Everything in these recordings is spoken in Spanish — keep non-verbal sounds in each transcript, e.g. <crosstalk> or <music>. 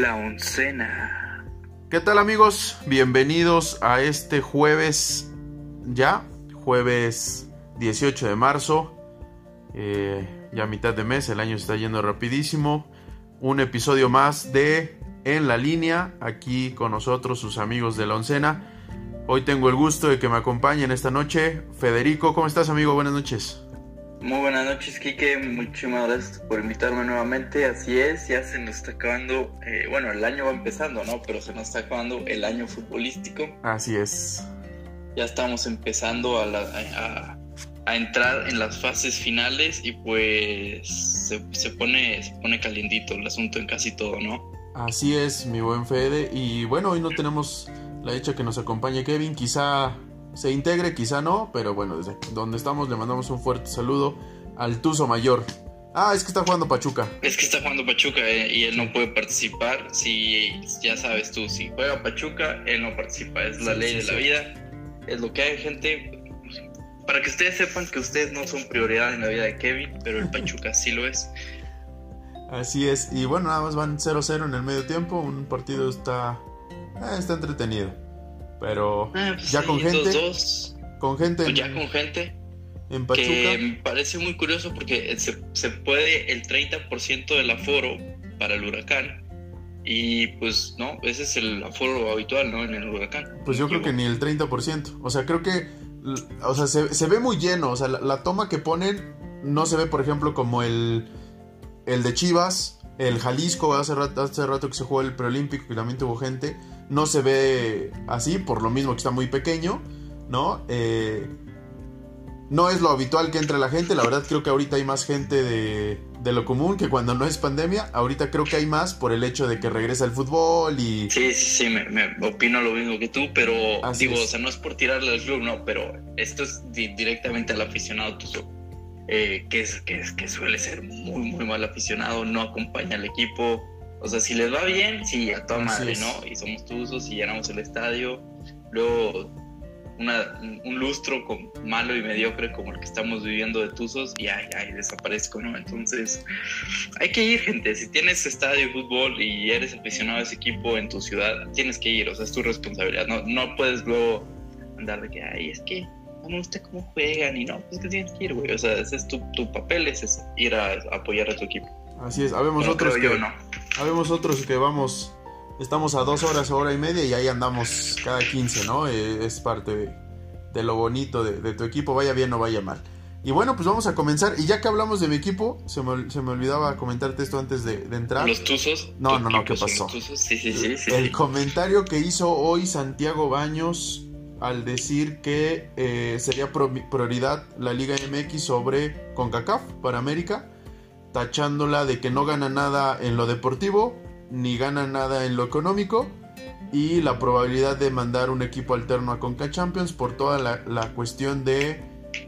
La oncena. ¿Qué tal amigos? Bienvenidos a este jueves ya, jueves 18 de marzo, eh, ya mitad de mes, el año está yendo rapidísimo. Un episodio más de En la línea, aquí con nosotros sus amigos de la oncena. Hoy tengo el gusto de que me acompañen esta noche. Federico, ¿cómo estás amigo? Buenas noches. Muy buenas noches, Kike. Muchísimas gracias por invitarme nuevamente. Así es, ya se nos está acabando, eh, bueno, el año va empezando, ¿no? Pero se nos está acabando el año futbolístico. Así es. Ya estamos empezando a, entrar en las fases finales y pues se, pone, se pone calientito el asunto en casi todo, ¿no? Así es, mi buen Fede. Y bueno, hoy no tenemos la hecha que nos acompañe Kevin. Quizá se integre, quizá no, pero bueno, desde donde estamos le mandamos un fuerte saludo al Tuzo Mayor. Ah, es que está jugando Pachuca. Es que está jugando Pachuca eh, y él no puede participar. Si ya sabes tú, si juega Pachuca, él no participa. Es la ley de la vida. Es lo que hay, gente. Para que ustedes sepan que ustedes no son prioridad en la vida de Kevin, pero el Pachuca sí lo es. Así es. Y bueno, nada más van 0-0 en el medio tiempo. Un partido está, eh, está entretenido. Pero ah, pues ya con gente. con gente. Pues ya con gente. En Pachuca. Que me parece muy curioso porque se, se puede el 30% del aforo para el huracán. Y pues no, ese es el aforo habitual, ¿no? En el huracán. Pues yo creo que ni el 30%. O sea, creo que. O sea, se, se ve muy lleno. O sea, la, toma que ponen no se ve, por ejemplo, como el. El de Chivas, el Jalisco, hace rato, hace rato que se jugó el preolímpico, que también tuvo gente no se ve así, por lo mismo que está muy pequeño, ¿no? Eh, no es lo habitual que entre la gente, la verdad creo que ahorita hay más gente de, lo común que cuando no es pandemia, ahorita creo que hay más por el hecho de que regresa el fútbol y... Sí, sí, sí, me, opino lo mismo que tú, pero digo, o sea, no es por tirarle al club, no, pero esto es directamente al aficionado eh, que, es, que, que suele ser muy, muy mal aficionado, no acompaña al equipo, o sea, si les va bien, sí, a toda madre, ¿no? Y somos tuzos y llenamos el estadio. Luego, un lustro con, malo y mediocre como el que estamos viviendo de Tuzos y ay, ay, desaparezco, ¿no? Entonces, hay que ir, gente. Si tienes estadio de fútbol y eres aficionado a ese equipo en tu ciudad, tienes que ir, o sea, es tu responsabilidad. No, no puedes luego andar de que, ay, es que no me gusta cómo juegan y no, pues que tienes que ir, güey. O sea, ese es tu, tu papel, es ir a, apoyar a tu equipo. Así es, habemos otros que... no Habemos otros que vamos, estamos a dos horas, hora y media y ahí andamos cada 15, ¿no? Eh, es parte de, lo bonito de, tu equipo, vaya bien o vaya mal. Y bueno, pues vamos a comenzar. Y ya que hablamos de mi equipo, se me, se me olvidaba comentarte esto antes de, entrar. ¿Los Tuzos? No, no, no, ¿qué pasó? Sí, sí, sí, sí, El comentario que hizo hoy Santiago Baños al decir que eh, sería prioridad la Liga MX sobre CONCACAF para América tachándola de que no gana nada en lo deportivo, ni gana nada en lo económico, y la probabilidad de mandar un equipo alterno a Conca Champions por toda la, cuestión de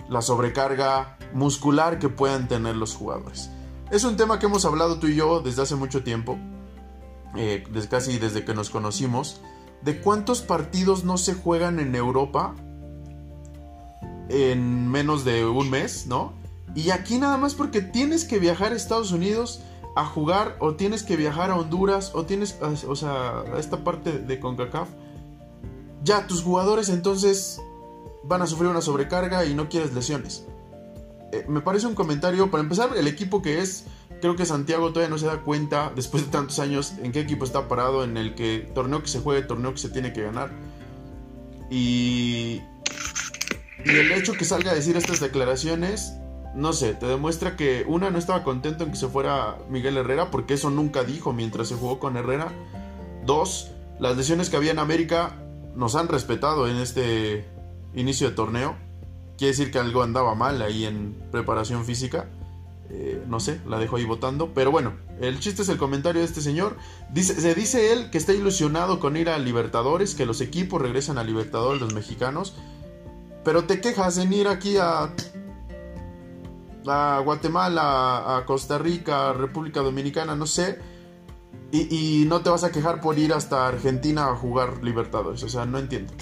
la sobrecarga muscular que puedan tener los jugadores. Es un tema que hemos hablado tú y yo desde hace mucho tiempo, eh, desde casi desde que nos conocimos, de cuántos partidos no se juegan en Europa en menos de un mes, ¿no? Y aquí nada más porque tienes que viajar a Estados Unidos a jugar o tienes que viajar a Honduras o tienes, o sea, a esta parte de CONCACAF. Ya tus jugadores entonces van a sufrir una sobrecarga y no quieres lesiones. Eh, me parece un comentario, para empezar, el equipo que es, creo que Santiago todavía no se da cuenta, después de tantos años, en qué equipo está parado, en el que torneo que se juegue, torneo que se tiene que ganar. Y, y el hecho que salga a decir estas declaraciones no sé, te demuestra que una no estaba contento en que se fuera Miguel Herrera, porque eso nunca dijo mientras se jugó con Herrera. Dos, las lesiones que había en América nos han respetado en este inicio de torneo. Quiere decir que algo andaba mal ahí en preparación física. Eh, no sé, la dejo ahí votando. Pero bueno, el chiste es el comentario de este señor. Dice, se dice él que está ilusionado con ir a Libertadores, que los equipos regresan a Libertadores, los mexicanos. Pero te quejas en ir aquí a a Guatemala, a Costa Rica, a República Dominicana, no sé. Y, no te vas a quejar por ir hasta Argentina a jugar Libertadores. O sea, no entiendo.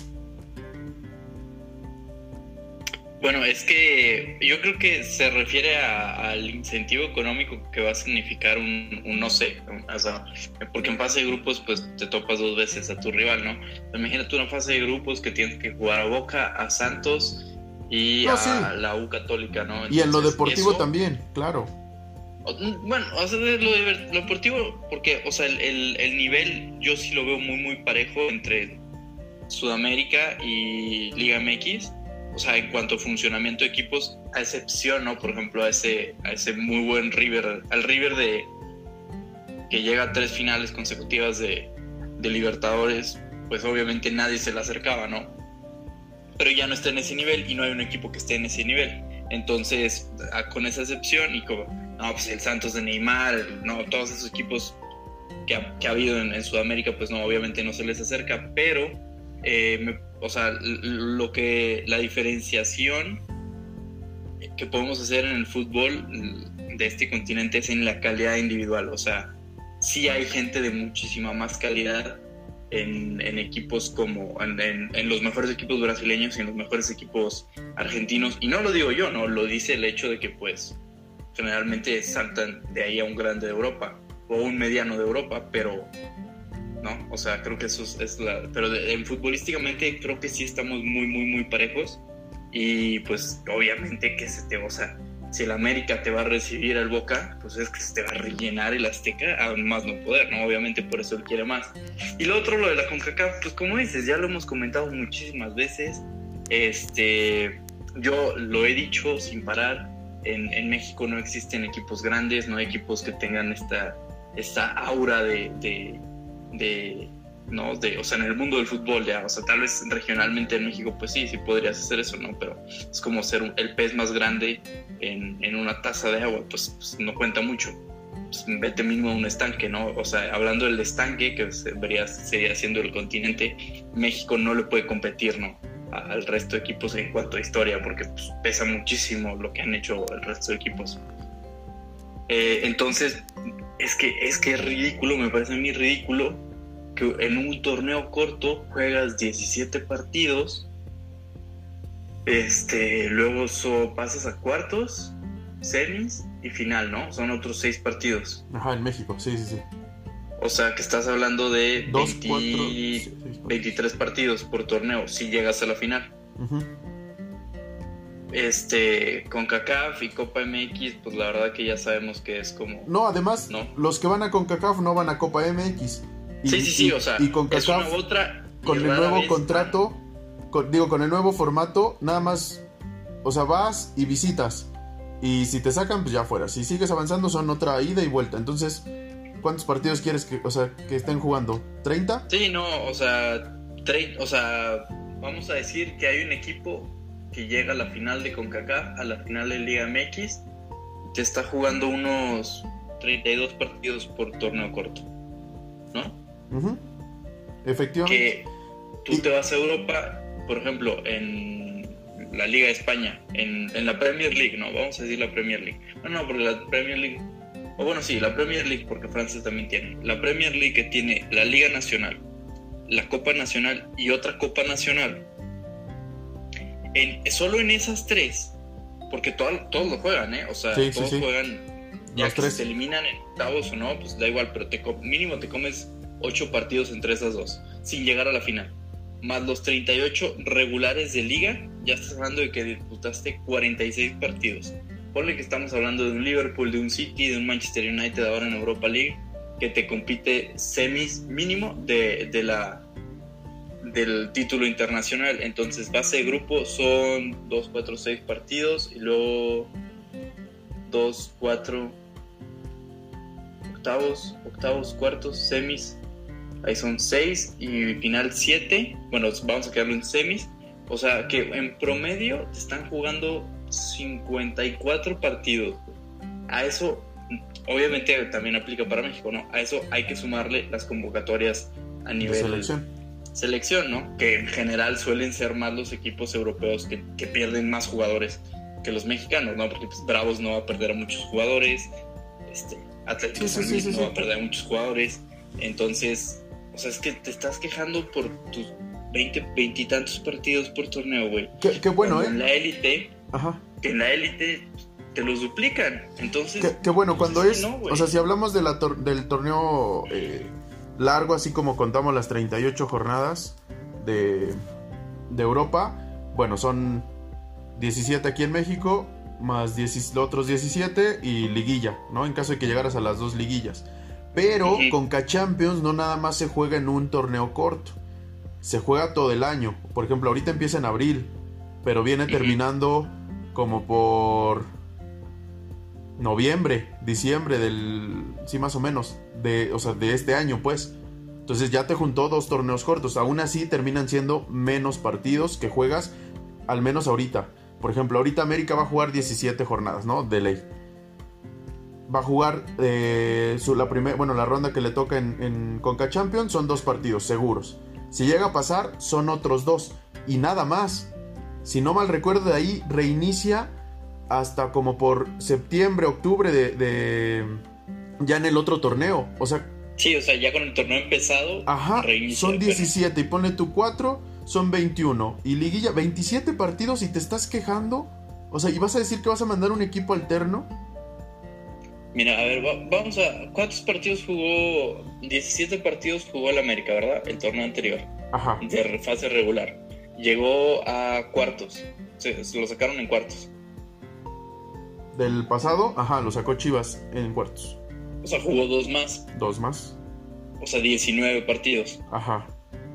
Bueno, es que yo creo que se refiere al incentivo económico que va a significar un, no sé, o sea, porque en fase de grupos pues te topas dos veces a tu rival, ¿no? Imagínate una fase de grupos que tienes que jugar a Boca, a Santos y a la U Católica, ¿no? y en lo deportivo también, claro. Bueno, o sea, lo, deportivo, porque, o sea, el, el nivel yo sí lo veo muy, muy parejo entre Sudamérica y Liga MX o sea, en cuanto a funcionamiento de equipos, a excepción, ¿no? Por ejemplo, a ese, a ese muy buen River, al River de que llega a tres finales consecutivas de, de Libertadores, pues obviamente nadie se le acercaba, ¿no? Pero ya no está en ese nivel y no hay un equipo que esté en ese nivel. Entonces, con esa excepción y como, no, pues el Santos de Neymar, no, todos esos equipos que ha, habido en, en, Sudamérica, pues no, obviamente no se les acerca, pero eh, me o sea, lo que la diferenciación que podemos hacer en el fútbol de este continente es en la calidad individual. O sea, sí hay gente de muchísima más calidad en, equipos como en, los mejores equipos brasileños y en los mejores equipos argentinos. Y no lo digo yo, no, lo dice el hecho de que pues generalmente saltan de ahí a un grande de Europa o un mediano de Europa, pero ¿no? O sea, creo que eso es, la... Pero en futbolísticamente creo que sí estamos muy, muy, muy parejos. Y pues obviamente que se te... O sea, si el América te va a recibir al Boca, pues es que se te va a rellenar el Azteca a más no poder, ¿no? Obviamente por eso él quiere más. Y lo otro, lo de la CONCACAF, pues como dices, ya lo hemos comentado muchísimas veces. Este, yo lo he dicho sin parar. En, México no existen equipos grandes, no hay equipos que tengan esta, esta aura de, ¿no? De, o sea, en el mundo del fútbol ya, o sea, tal vez regionalmente en México, pues sí, sí podrías hacer eso, ¿no? Pero es como ser el pez más grande en, en una taza de agua, pues, pues no cuenta mucho. Pues, vete mismo a un estanque, ¿no? O sea, hablando del estanque, que sería, sería siendo el continente, México no le puede competir, ¿no? al resto de equipos en cuanto a historia, porque pues, pesa muchísimo lo que han hecho el resto de equipos. Eh, entonces, es que, es que es ridículo, me parece a mí ridículo que en un torneo corto juegas 17 partidos, este, luego pasas a cuartos, semis y final, ¿no? Son otros 6 partidos. Ajá, en México, sí, sí, sí. O sea, que estás hablando de 23 partidos por torneo si llegas a la final. Este, con CACAF y Copa MX, pues la verdad que ya sabemos que es como... No, además, los que van a CONCACAF no van a Copa MX. Y, sí, sí, sí, o sea, y con otra con el nuevo contrato, digo, con el nuevo formato, nada más, o sea, vas y visitas. Y si te sacan, pues ya fuera. Si sigues avanzando, son otra ida y vuelta. Entonces, ¿cuántos partidos quieres que, o sea, que estén jugando? ¿30? Sí, no, o sea, o sea, vamos a decir que hay un equipo que llega a la final de CONCACAF, a la final de Liga MX, te está jugando unos 32 partidos por torneo corto. ¿no? Efectivamente. Que tú te vas a Europa, por ejemplo, en la Liga de España, en, la Premier League, ¿no? Vamos a decir la Premier League. No, no, porque la Premier League, o bueno, sí, la Premier League, porque Francia también tiene. La Premier League que tiene la Liga Nacional, la Copa Nacional y otra Copa Nacional. En, solo en esas tres, porque todos lo juegan, ¿eh? O sea, todos juegan ya que se eliminan en octavos o no, pues da igual, pero te, mínimo te comes ocho partidos entre esas dos, sin llegar a la final. Más los 38 regulares de liga, ya estás hablando de que disputaste 46 partidos. Ponle que estamos hablando de un Liverpool, de un City, de un Manchester United ahora en Europa League, que te compite semis mínimo de, de la, del título internacional. Entonces, base de grupo son 2, 4, 6 partidos y luego 2, 4, octavos, octavos, cuartos, semis. Ahí son seis y final siete. Bueno, vamos a quedarlo en semis. O sea que en promedio te están jugando 54 partidos. A eso, obviamente también aplica para México, ¿no? A eso hay que sumarle las convocatorias a nivel selección. selección, ¿no? Que en general suelen ser más los equipos europeos que, que pierden más jugadores que los mexicanos, ¿no? Porque pues, Bravos no va a perder a muchos jugadores. Este, Atlético sí, sí, va a perder muchos jugadores. Entonces, o sea, es que te estás quejando por tus 20, 20 y tantos partidos por torneo, güey. Qué, bueno, ¿eh? En la élite, que en la élite te los duplican. Entonces. Que, bueno, cuando es. o sea, si hablamos de la del torneo eh, largo, así como contamos las 38 jornadas de, de Europa, bueno, son 17 aquí en México, más otros 17 y liguilla, ¿no? En caso de que llegaras a las dos liguillas. Pero con K-Champions no nada más se juega en un torneo corto. Se juega todo el año. Por ejemplo, ahorita empieza en abril, pero viene terminando como por noviembre, diciembre del sí más o menos de, o sea, de este año, pues. Entonces ya te juntó dos torneos cortos. Aún así terminan siendo menos partidos que juegas al menos ahorita. Por ejemplo, ahorita América va a jugar 17 jornadas, ¿no? De ley. Va a jugar eh, la primera, bueno, la ronda que le toca en, en Conca Champions son dos partidos seguros. Si llega a pasar, son otros dos. Y nada más. Si no mal recuerdo, de ahí reinicia hasta como por septiembre, octubre de, ya en el otro torneo. O sea. Sí, o sea, ya con el torneo empezado. Ajá. Son 17 y ponle tu 4 son 21. Y liguilla, 27 partidos y te estás quejando. O sea, ¿y vas a decir que vas a mandar un equipo alterno? Mira, a ver, vamos a. ¿Cuántos partidos jugó? 17 partidos jugó el América, ¿verdad? El torneo anterior. Ajá. De fase regular. Llegó a cuartos. Se, lo sacaron en cuartos. Del pasado, ajá, lo sacó Chivas en cuartos. O sea, jugó dos más. Dos más. O sea, 19 partidos. Ajá.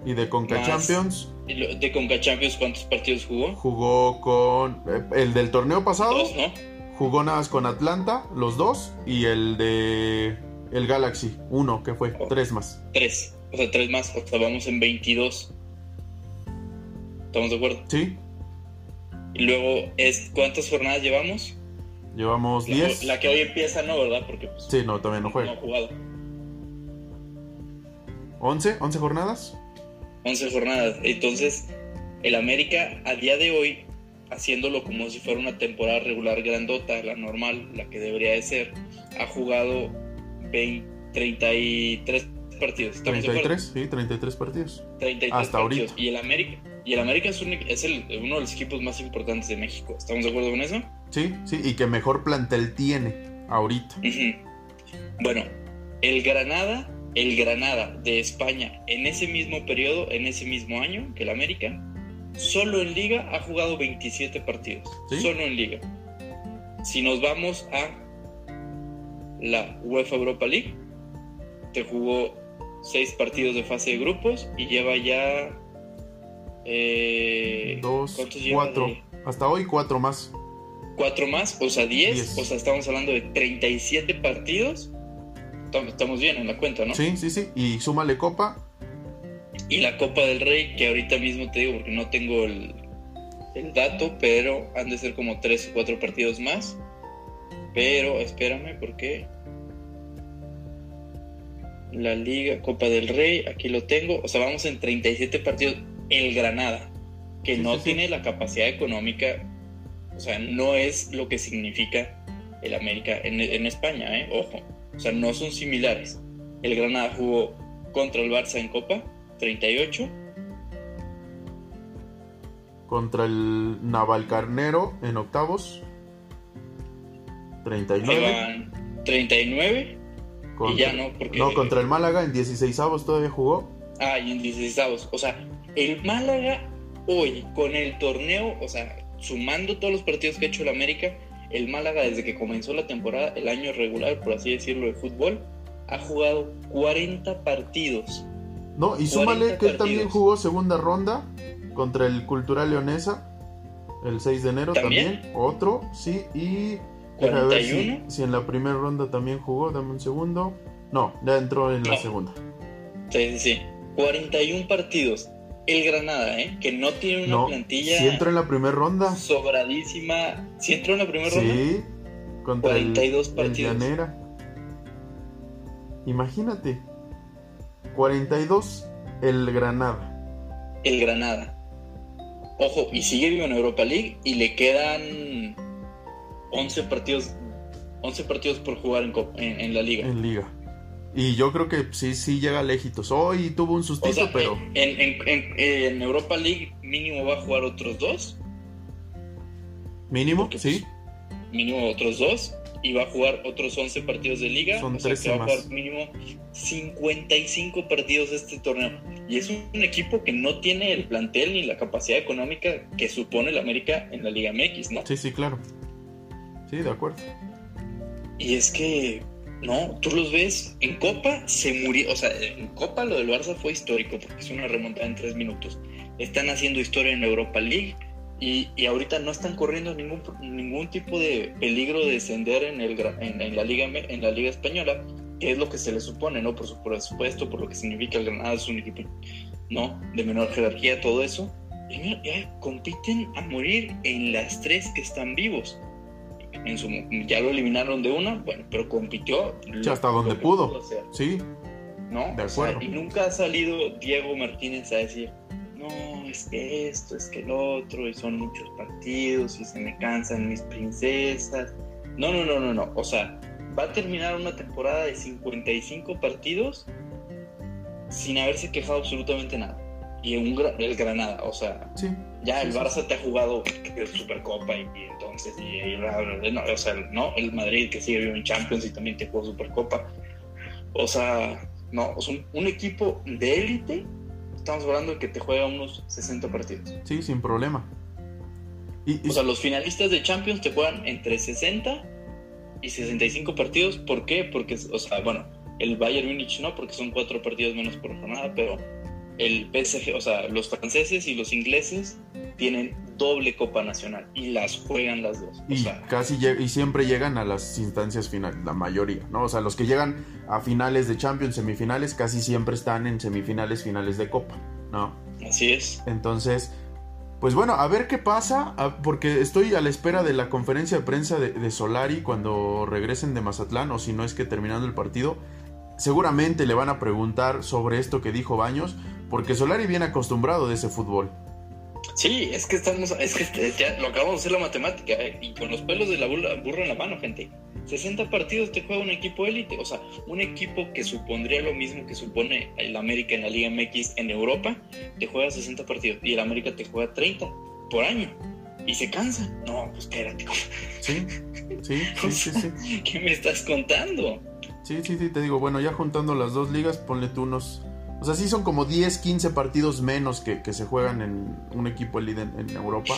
¿Y de Conca Champions? ¿De Conca Champions cuántos partidos jugó? Jugó con. Eh, el del torneo pasado. Dos, ¿no? Jugó nada más con Atlanta, los dos. Y el de. El Galaxy, uno, que fue. Oh. tres más. Tres. O sea, tres más. O sea, vamos en 22. ¿Estamos de acuerdo? Sí. Y luego, es, ¿cuántas jornadas llevamos? Llevamos 10. La, que hoy empieza no, ¿verdad? Porque pues, sí, no, también no juega. No ha jugado. ¿11? ¿11 jornadas? 11 jornadas. Entonces, el América a día de hoy, haciéndolo como si fuera una temporada regular grandota, la normal, la que debería de ser, ha jugado 20, 33 partidos. 33, sí, 33 partidos. 33 Hasta ahorita. Y el América, y el América es, es el, uno de los equipos más importantes de México. ¿Estamos de acuerdo con eso? Sí, sí, y que mejor plantel tiene ahorita. Bueno, el Granada el Granada de España en ese mismo periodo, en ese mismo año que el América, solo en liga ha jugado 27 partidos. Solo en liga. Si nos vamos a la UEFA Europa League, te jugó 6 partidos de fase de grupos y lleva ya... Eh, Dos, cuatro. Hasta hoy cuatro más. Cuatro más, o sea, 10. O sea, estamos hablando de 37 partidos estamos bien en la cuenta, ¿no? Sí, sí, sí. Y súmale Copa. Y la Copa del Rey, que ahorita mismo te digo porque no tengo el, dato, pero han de ser como tres o cuatro partidos más. Pero espérame, porque la Liga Copa del Rey, aquí lo tengo. O sea, vamos en 37 partidos. El Granada, que no tiene la capacidad económica, o sea, no es lo que significa el América en, en España, ¿eh? Ojo. O sea, no son similares. El Granada jugó contra el Barça en Copa, 38. Contra el Navalcarnero en octavos, 39. 39. y ya no, porque. No, contra el Málaga en 16 avos todavía jugó. Ah, y en 16 avos. O sea, el Málaga hoy con el torneo, o sea, sumando todos los partidos que ha hecho el América, el Málaga desde que comenzó la temporada, el año regular, por así decirlo, de fútbol, ha jugado 40 partidos. No, y súmale que él también jugó segunda ronda contra el Cultural Leonesa el 6 de enero también. Otro, sí, y... A ver si, en la primera ronda también jugó, dame un segundo. No, ya entró en la segunda. Sí, sí, sí. 41 partidos el Granada, ¿eh? que no tiene una plantilla. Si entró en la primera ronda. Sobradísima. Si entró en la primera ronda. Sí, contra 42 el, partidos. Imagínate. 42 el Granada. El Granada. Ojo, y sigue vivo en Europa League y le quedan 11 partidos 11 partidos por jugar en la liga. En liga. Y yo creo que sí, sí llega lejitos. Hoy tuvo un sustito, pero. En, en, Europa League mínimo va a jugar otros dos. Mínimo, sí. Pues, mínimo otros dos. Y va a jugar otros 11 partidos de liga. Son o sea, que va a jugar mínimo 55 partidos este torneo. Y es un, equipo que no tiene el plantel ni la capacidad económica que supone el América en la Liga MX, ¿no? Sí, sí, claro. Sí, de acuerdo. Y es que, no, tú los ves, en Copa se murió, o sea, en Copa lo del Barça fue histórico porque es una remontada en tres minutos. Están haciendo historia en Europa League y, y ahorita no están corriendo ningún, ningún tipo de peligro de descender en, el, en, la Liga, en la Liga Española, que es lo que se les supone, ¿no? Por supuesto, por lo que significa el Granada es un equipo, ¿no? De menor jerarquía, todo eso. Y ya compiten a morir en las tres que están vivos en su, ya lo eliminaron de una, bueno, pero compitió. hasta donde pudo. sí. ¿No? De acuerdo. y nunca ha salido Diego Martínez a decir, no, es que esto, es que el otro, y son muchos partidos, y se me cansan mis princesas. No, no, no, no, no. O sea, va a terminar una temporada de 55 partidos sin haberse quejado absolutamente nada. Y un, el Granada, o sea, ya el Barça te ha jugado Supercopa y, y entonces, y, no, o sea, no, el Madrid que sigue vivo en Champions y también te jugó Supercopa. O sea, no, o un, equipo de élite, estamos hablando de que te juega unos 60 partidos. Sí, sin problema. Y, O sea, los finalistas de Champions te juegan entre 60 y 65 partidos. ¿Por qué? Porque, o sea, bueno, el Bayern Múnich no, porque son cuatro partidos menos por jornada, pero el PSG, o sea, los franceses y los ingleses tienen doble Copa Nacional y las juegan las dos. Y casi y siempre llegan a las instancias finales, la mayoría, ¿no? O sea, los que llegan a finales de Champions, semifinales, casi siempre están en semifinales, finales de Copa, ¿no? Así es. Entonces, pues bueno, a ver qué pasa, porque estoy a la espera de la conferencia de prensa de, de Solari cuando regresen de Mazatlán, o si no es que terminando el partido. Seguramente le van a preguntar sobre esto que dijo Baños, porque Solari viene acostumbrado de ese fútbol. Sí, es que estamos, es que ya lo acabamos de hacer la matemática, ¿eh? y con los pelos de la burra, en la mano, gente. 60 partidos te juega un equipo élite, o sea, un equipo que supondría lo mismo que supone el América en la Liga MX en Europa, te juega 60 partidos y el América te juega 30 por año y se cansa. No, pues espérate. Sí, sí, <laughs> sí, sí, ¿Qué me estás contando? Sí, sí, sí, te digo, bueno, ya juntando las dos ligas, ponle tú unos o sea, sí son como 10, 15 partidos menos que, se juegan en un equipo elite en, Europa.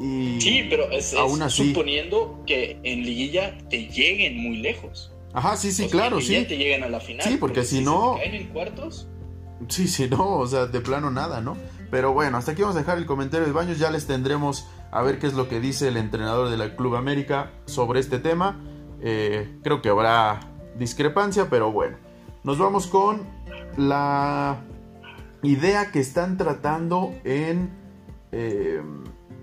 Y, sí, pero es, suponiendo que en liguilla te lleguen muy lejos. Ajá, sí, sí, claro, sí. te lleguen a la final. Sí, porque, si, no... caen en cuartos... Sí, sí, no, o sea, de plano nada, ¿no? Pero bueno, hasta aquí vamos a dejar el comentario de Baños. Ya les tendremos a ver qué es lo que dice el entrenador de la Club América sobre este tema. Eh, creo que habrá discrepancia, pero bueno. Nos vamos con la idea que están tratando en eh,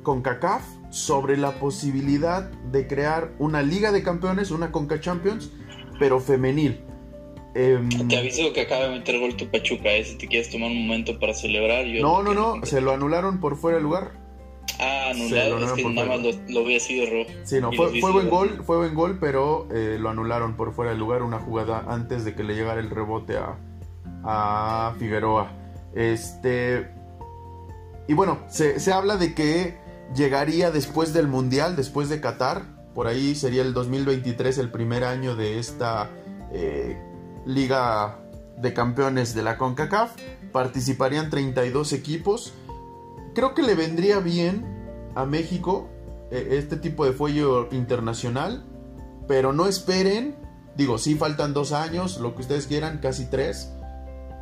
CONCACAF sobre la posibilidad de crear una liga de campeones, una CONCA Champions, pero femenil. Em, te aviso que acaba de meter gol tu Pachuca, ¿eh? si te quieres tomar un momento para celebrar. no, no, no, se lo anularon por fuera de lugar. Ah, anulado, es que nada más lo, lo, así de rojo. Sí, no, fue, buen gol, fue buen gol, pero eh, lo anularon por fuera de lugar, una jugada antes de que le llegara el rebote a, a Figueroa. Este. Y bueno, se, habla de que llegaría después del Mundial, después de Qatar. Por ahí sería el 2023 el primer año de esta eh, Liga de Campeones de la CONCACAF. Participarían 32 equipos. Creo que le vendría bien a México eh, este tipo de fuelle internacional. Pero no esperen. Digo, sí faltan dos años, lo que ustedes quieran, casi tres.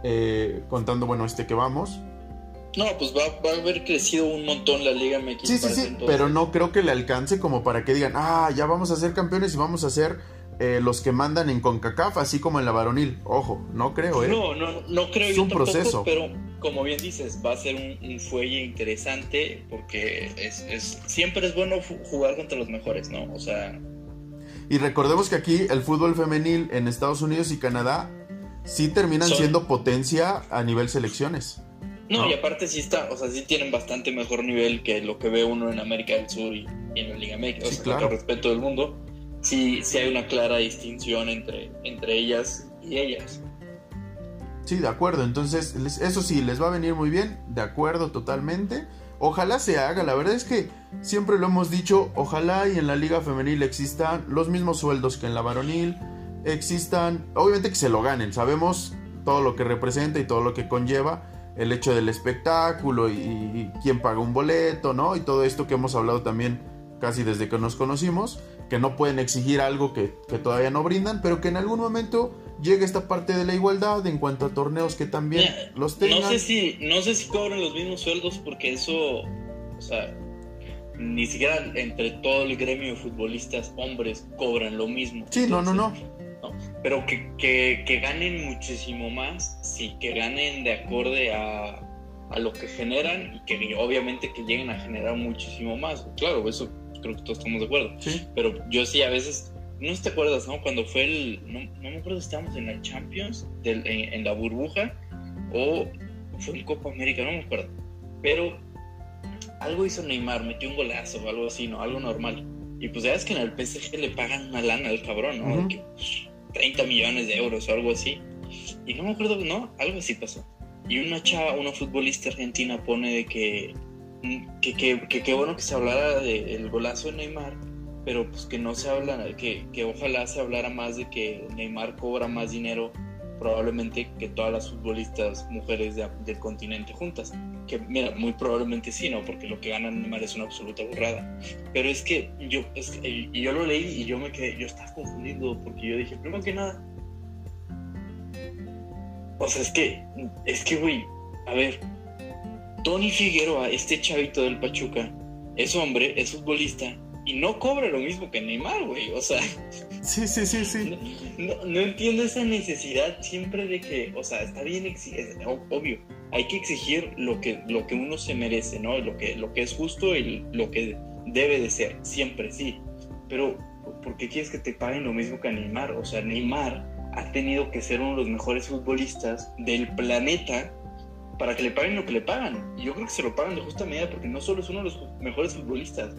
Eh, contando, bueno, este que vamos. No, pues va, a haber crecido un montón la Liga MX. Sí, sí, sí, pero no creo que le alcance como para que digan, ah, ya vamos a ser campeones y vamos a ser eh, los que mandan en CONCACAF, así como en la varonil. Ojo, no creo, ¿eh? No, no, no creo. Es un proceso. Pero como bien dices, va a ser un, fuelle interesante porque es, es, siempre es bueno jugar contra los mejores, ¿no? O sea... Y recordemos que aquí el fútbol femenil en Estados Unidos y Canadá sí terminan siendo potencia a nivel selecciones. No, y aparte sí está, o sea, sí tienen bastante mejor nivel que lo que ve uno en América del Sur y, en la Liga México. o sea, claro. con respeto del mundo, sí, sí hay una clara distinción entre, entre ellas y ellas. Sí, de acuerdo. Entonces, eso sí, les va a venir muy bien, de acuerdo totalmente. Ojalá se haga, la verdad es que siempre lo hemos dicho, ojalá y en la liga femenil existan los mismos sueldos que en la varonil, existan, obviamente que se lo ganen, sabemos todo lo que representa y todo lo que conlleva el hecho del espectáculo y, quién paga un boleto, ¿no? Y todo esto que hemos hablado también casi desde que nos conocimos, que no pueden exigir algo que, que todavía no brindan, pero que en algún momento llegue esta parte de la igualdad en cuanto a torneos que también los tengan. No sé si, no sé si cobran los mismos sueldos porque eso, o sea, ni siquiera entre todo el gremio de futbolistas hombres cobran lo mismo. Sí, no, no, no. Pero que, que, que, ganen muchísimo más, sí, que ganen de acorde a, a lo que generan y que obviamente que lleguen a generar muchísimo más. Claro, eso creo que todos estamos de acuerdo. Sí. Pero yo sí a veces no te acuerdas, ¿no? Cuando fue el. No, me acuerdo si estábamos en la Champions, del, en, la burbuja, o fue en Copa América, no me acuerdo. Pero algo hizo Neymar, metió un golazo o algo así, ¿no? Algo normal. Y pues ya es que en el PSG le pagan una lana al cabrón, ¿no? 30 millones de euros o algo así. Y no me acuerdo, ¿no? Algo así pasó. Y una chava, una futbolista argentina pone de que. Que qué bueno que se hablara del golazo de Neymar pero pues que no se habla, que, que ojalá se hablara más de que Neymar cobra más dinero probablemente que todas las futbolistas mujeres del continente juntas. Que mira, muy probablemente sí, ¿no? Porque lo que gana Neymar es una absoluta burrada. Pero es que yo, y yo lo leí y yo me quedé, yo estaba confundido porque yo dije, primero que nada, o sea, es que, es que, güey, a ver, Tony Figueroa, este chavito del Pachuca, es hombre, es futbolista, y no cobra lo mismo que Neymar, güey. O sea. Sí, sí, sí, sí. No, entiendo esa necesidad siempre de que, o sea, está bien, obvio, hay que exigir lo que, lo que uno se merece, ¿no? Lo que, lo que es justo y lo que debe de ser, siempre sí. Pero, ¿por qué quieres que te paguen lo mismo que a Neymar? O sea, Neymar ha tenido que ser uno de los mejores futbolistas del planeta para que le paguen lo que le pagan. Y yo creo que se lo pagan de justa medida porque no solo es uno de los mejores futbolistas,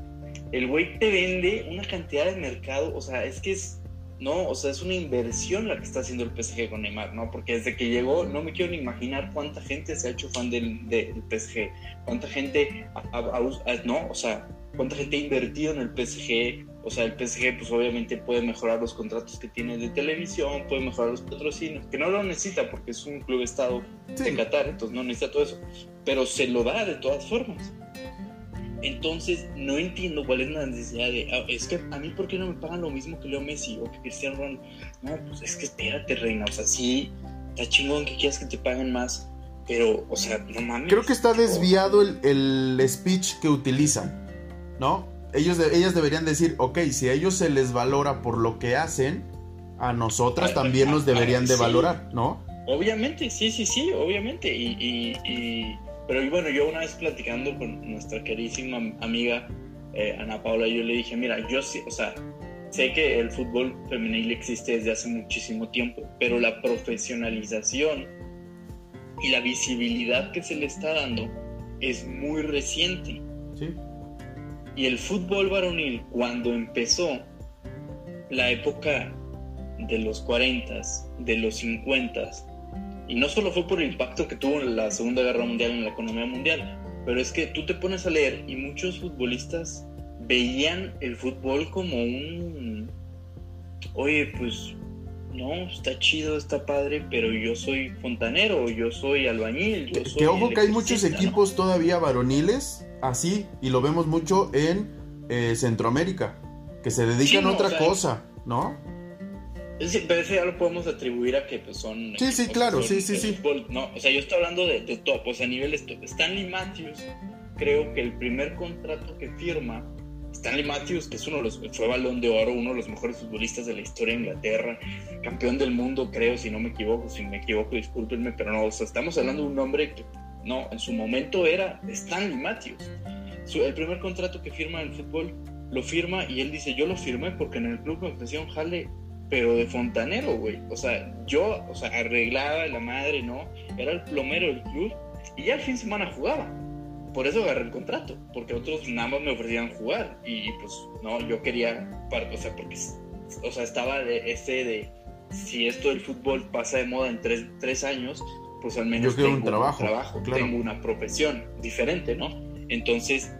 el güey te vende una cantidad de mercado, o sea, es que es, no, o sea, es una inversión la que está haciendo el PSG con Neymar, ¿no? Porque desde que llegó, no me quiero ni imaginar cuánta gente se ha hecho fan del, PSG, cuánta gente, no, o sea, cuánta gente ha invertido en el PSG, o sea, el PSG pues obviamente puede mejorar los contratos que tiene de televisión, puede mejorar los patrocinios, que no lo necesita porque es un club estado de Qatar, entonces no necesita todo eso, pero se lo da de todas formas. Entonces, no entiendo cuál es la necesidad de. Ah, es que a mí, ¿por qué no me pagan lo mismo que Leo Messi o que Cristiano Ronaldo? No, pues es que espérate, reina. O sea, sí, está chingón que quieras que te paguen más, pero, o sea, no mames. Creo que está desviado el, speech que utilizan, ¿no? Ellos ellas deberían decir, ok, si a ellos se les valora por lo que hacen, a nosotras también nos deberían de valorar, ¿no? Obviamente, sí, sí, sí, obviamente. y pero bueno, yo una vez platicando con nuestra queridísima amiga eh, Ana Paula, yo le dije, mira, yo sí, o sea, sé que el fútbol femenil existe desde hace muchísimo tiempo, pero la profesionalización y la visibilidad que se le está dando es muy reciente. Sí. Y el fútbol varonil, cuando empezó la época de los 40, de los 50, y no solo fue por el impacto que tuvo la Segunda Guerra Mundial en la economía mundial, pero es que tú te pones a leer y muchos futbolistas veían el fútbol como un... Oye, pues no, está chido, está padre, pero yo soy fontanero, yo soy albañil. Yo soy que ojo que hay muchos equipos todavía varoniles así, y lo vemos mucho en eh, Centroamérica, que se dedican a otra cosa, ¿no? Pero eso ya lo podemos atribuir a que pues, son. Sí, sí, claro, sí, sí, sí. no, o sea, yo estoy hablando de, top, o sea, a niveles top. Stanley Matthews, creo que el primer contrato que firma, Stanley Matthews, que es uno de los, fue balón de oro, uno de los mejores futbolistas de la historia de Inglaterra, campeón del mundo, creo, si no me equivoco, si me equivoco, discúlpenme, pero no, o sea, estamos hablando de un hombre que, no, en su momento era Stanley Matthews. el primer contrato que firma en el fútbol lo firma y él dice, yo lo firmé porque en el club me ofrecieron jale pero de fontanero, güey. O sea, yo, o sea, arreglaba la madre, ¿no? Era el plomero del club y ya al fin de semana jugaba. Por eso agarré el contrato, porque otros nada más me ofrecían jugar y pues no, yo quería, o sea, porque, o sea, estaba de ese de, si esto del fútbol pasa de moda en tres, tres años, pues al menos yo tengo un trabajo, trabajo tengo una profesión diferente, ¿no? Entonces,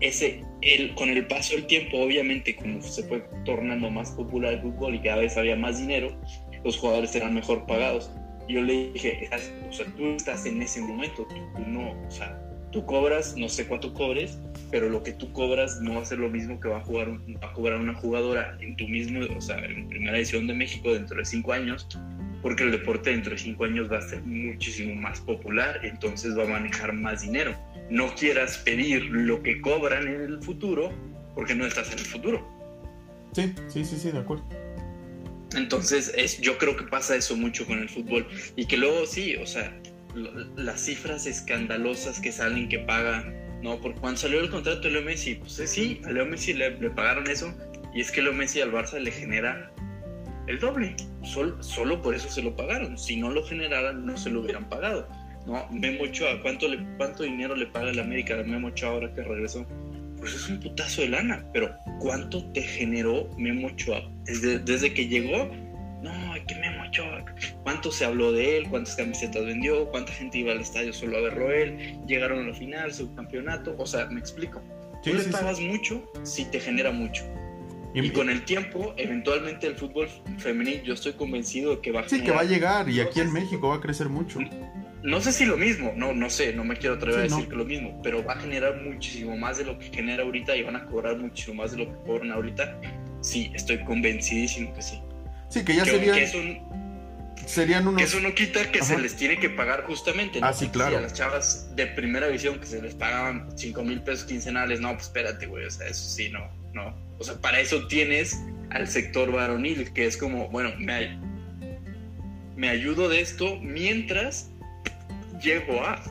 ese, el, con el paso del tiempo, obviamente, como se fue tornando más popular el fútbol y cada vez había más dinero, los jugadores eran mejor pagados. Yo le dije, o sea, tú estás en ese momento, tú, no, o sea, tú cobras, no sé cuánto cobres, pero lo que tú cobras no va a ser lo mismo que va a, jugar, va a cobrar una jugadora en tu mismo, o sea, en primera edición de México dentro de cinco años, porque el deporte dentro de cinco años va a ser muchísimo más popular, entonces va a manejar más dinero. No quieras pedir lo que cobran en el futuro, porque no estás en el futuro. Sí, sí, sí, sí, de acuerdo. Entonces, es, yo creo que pasa eso mucho con el fútbol. Y que luego sí, o sea, las cifras escandalosas que salen que paga, ¿no? Porque cuando salió el contrato de Leo Messi, pues eh, sí, a Leo Messi le, pagaron eso. Y es que Leo Messi al Barça le genera el doble. Sol, solo por eso se lo pagaron. Si no lo generaran, no se lo hubieran pagado. ¿no? Memo Ochoa, ¿cuánto, le, ¿cuánto dinero le paga la América a Memo Ochoa ahora que regresó? pues es un putazo de lana, pero ¿cuánto te generó Memo Ochoa? Desde, desde que llegó, no, que Memo ¿cuánto se habló de él? ¿Cuántas camisetas vendió? ¿Cuánta gente iba al estadio solo a verlo él? Llegaron a la final, su campeonato, o sea, me explico. Tú le pagas mucho si te genera mucho. Y, con el tiempo, eventualmente el fútbol femenil, yo estoy convencido de que va a Sí, que va a llegar y aquí en México va a crecer mucho no sé si lo mismo, no, no sé, no me quiero atrever a decir que lo mismo, pero va a generar muchísimo más de lo que genera ahorita y van a cobrar muchísimo más de lo que cobran ahorita. Sí, estoy convencidísimo que sí. Sí, que ya serían, serían unos... Que eso no quita que se les tiene que pagar justamente. ¿no? Ah, sí, claro. a las chavas de primera visión que se les pagaban 5 mil pesos quincenales, no, pues espérate, güey, o sea, eso sí, no, no. O sea, para eso tienes al sector varonil, que es como, bueno, me, me ayudo de esto mientras llego a.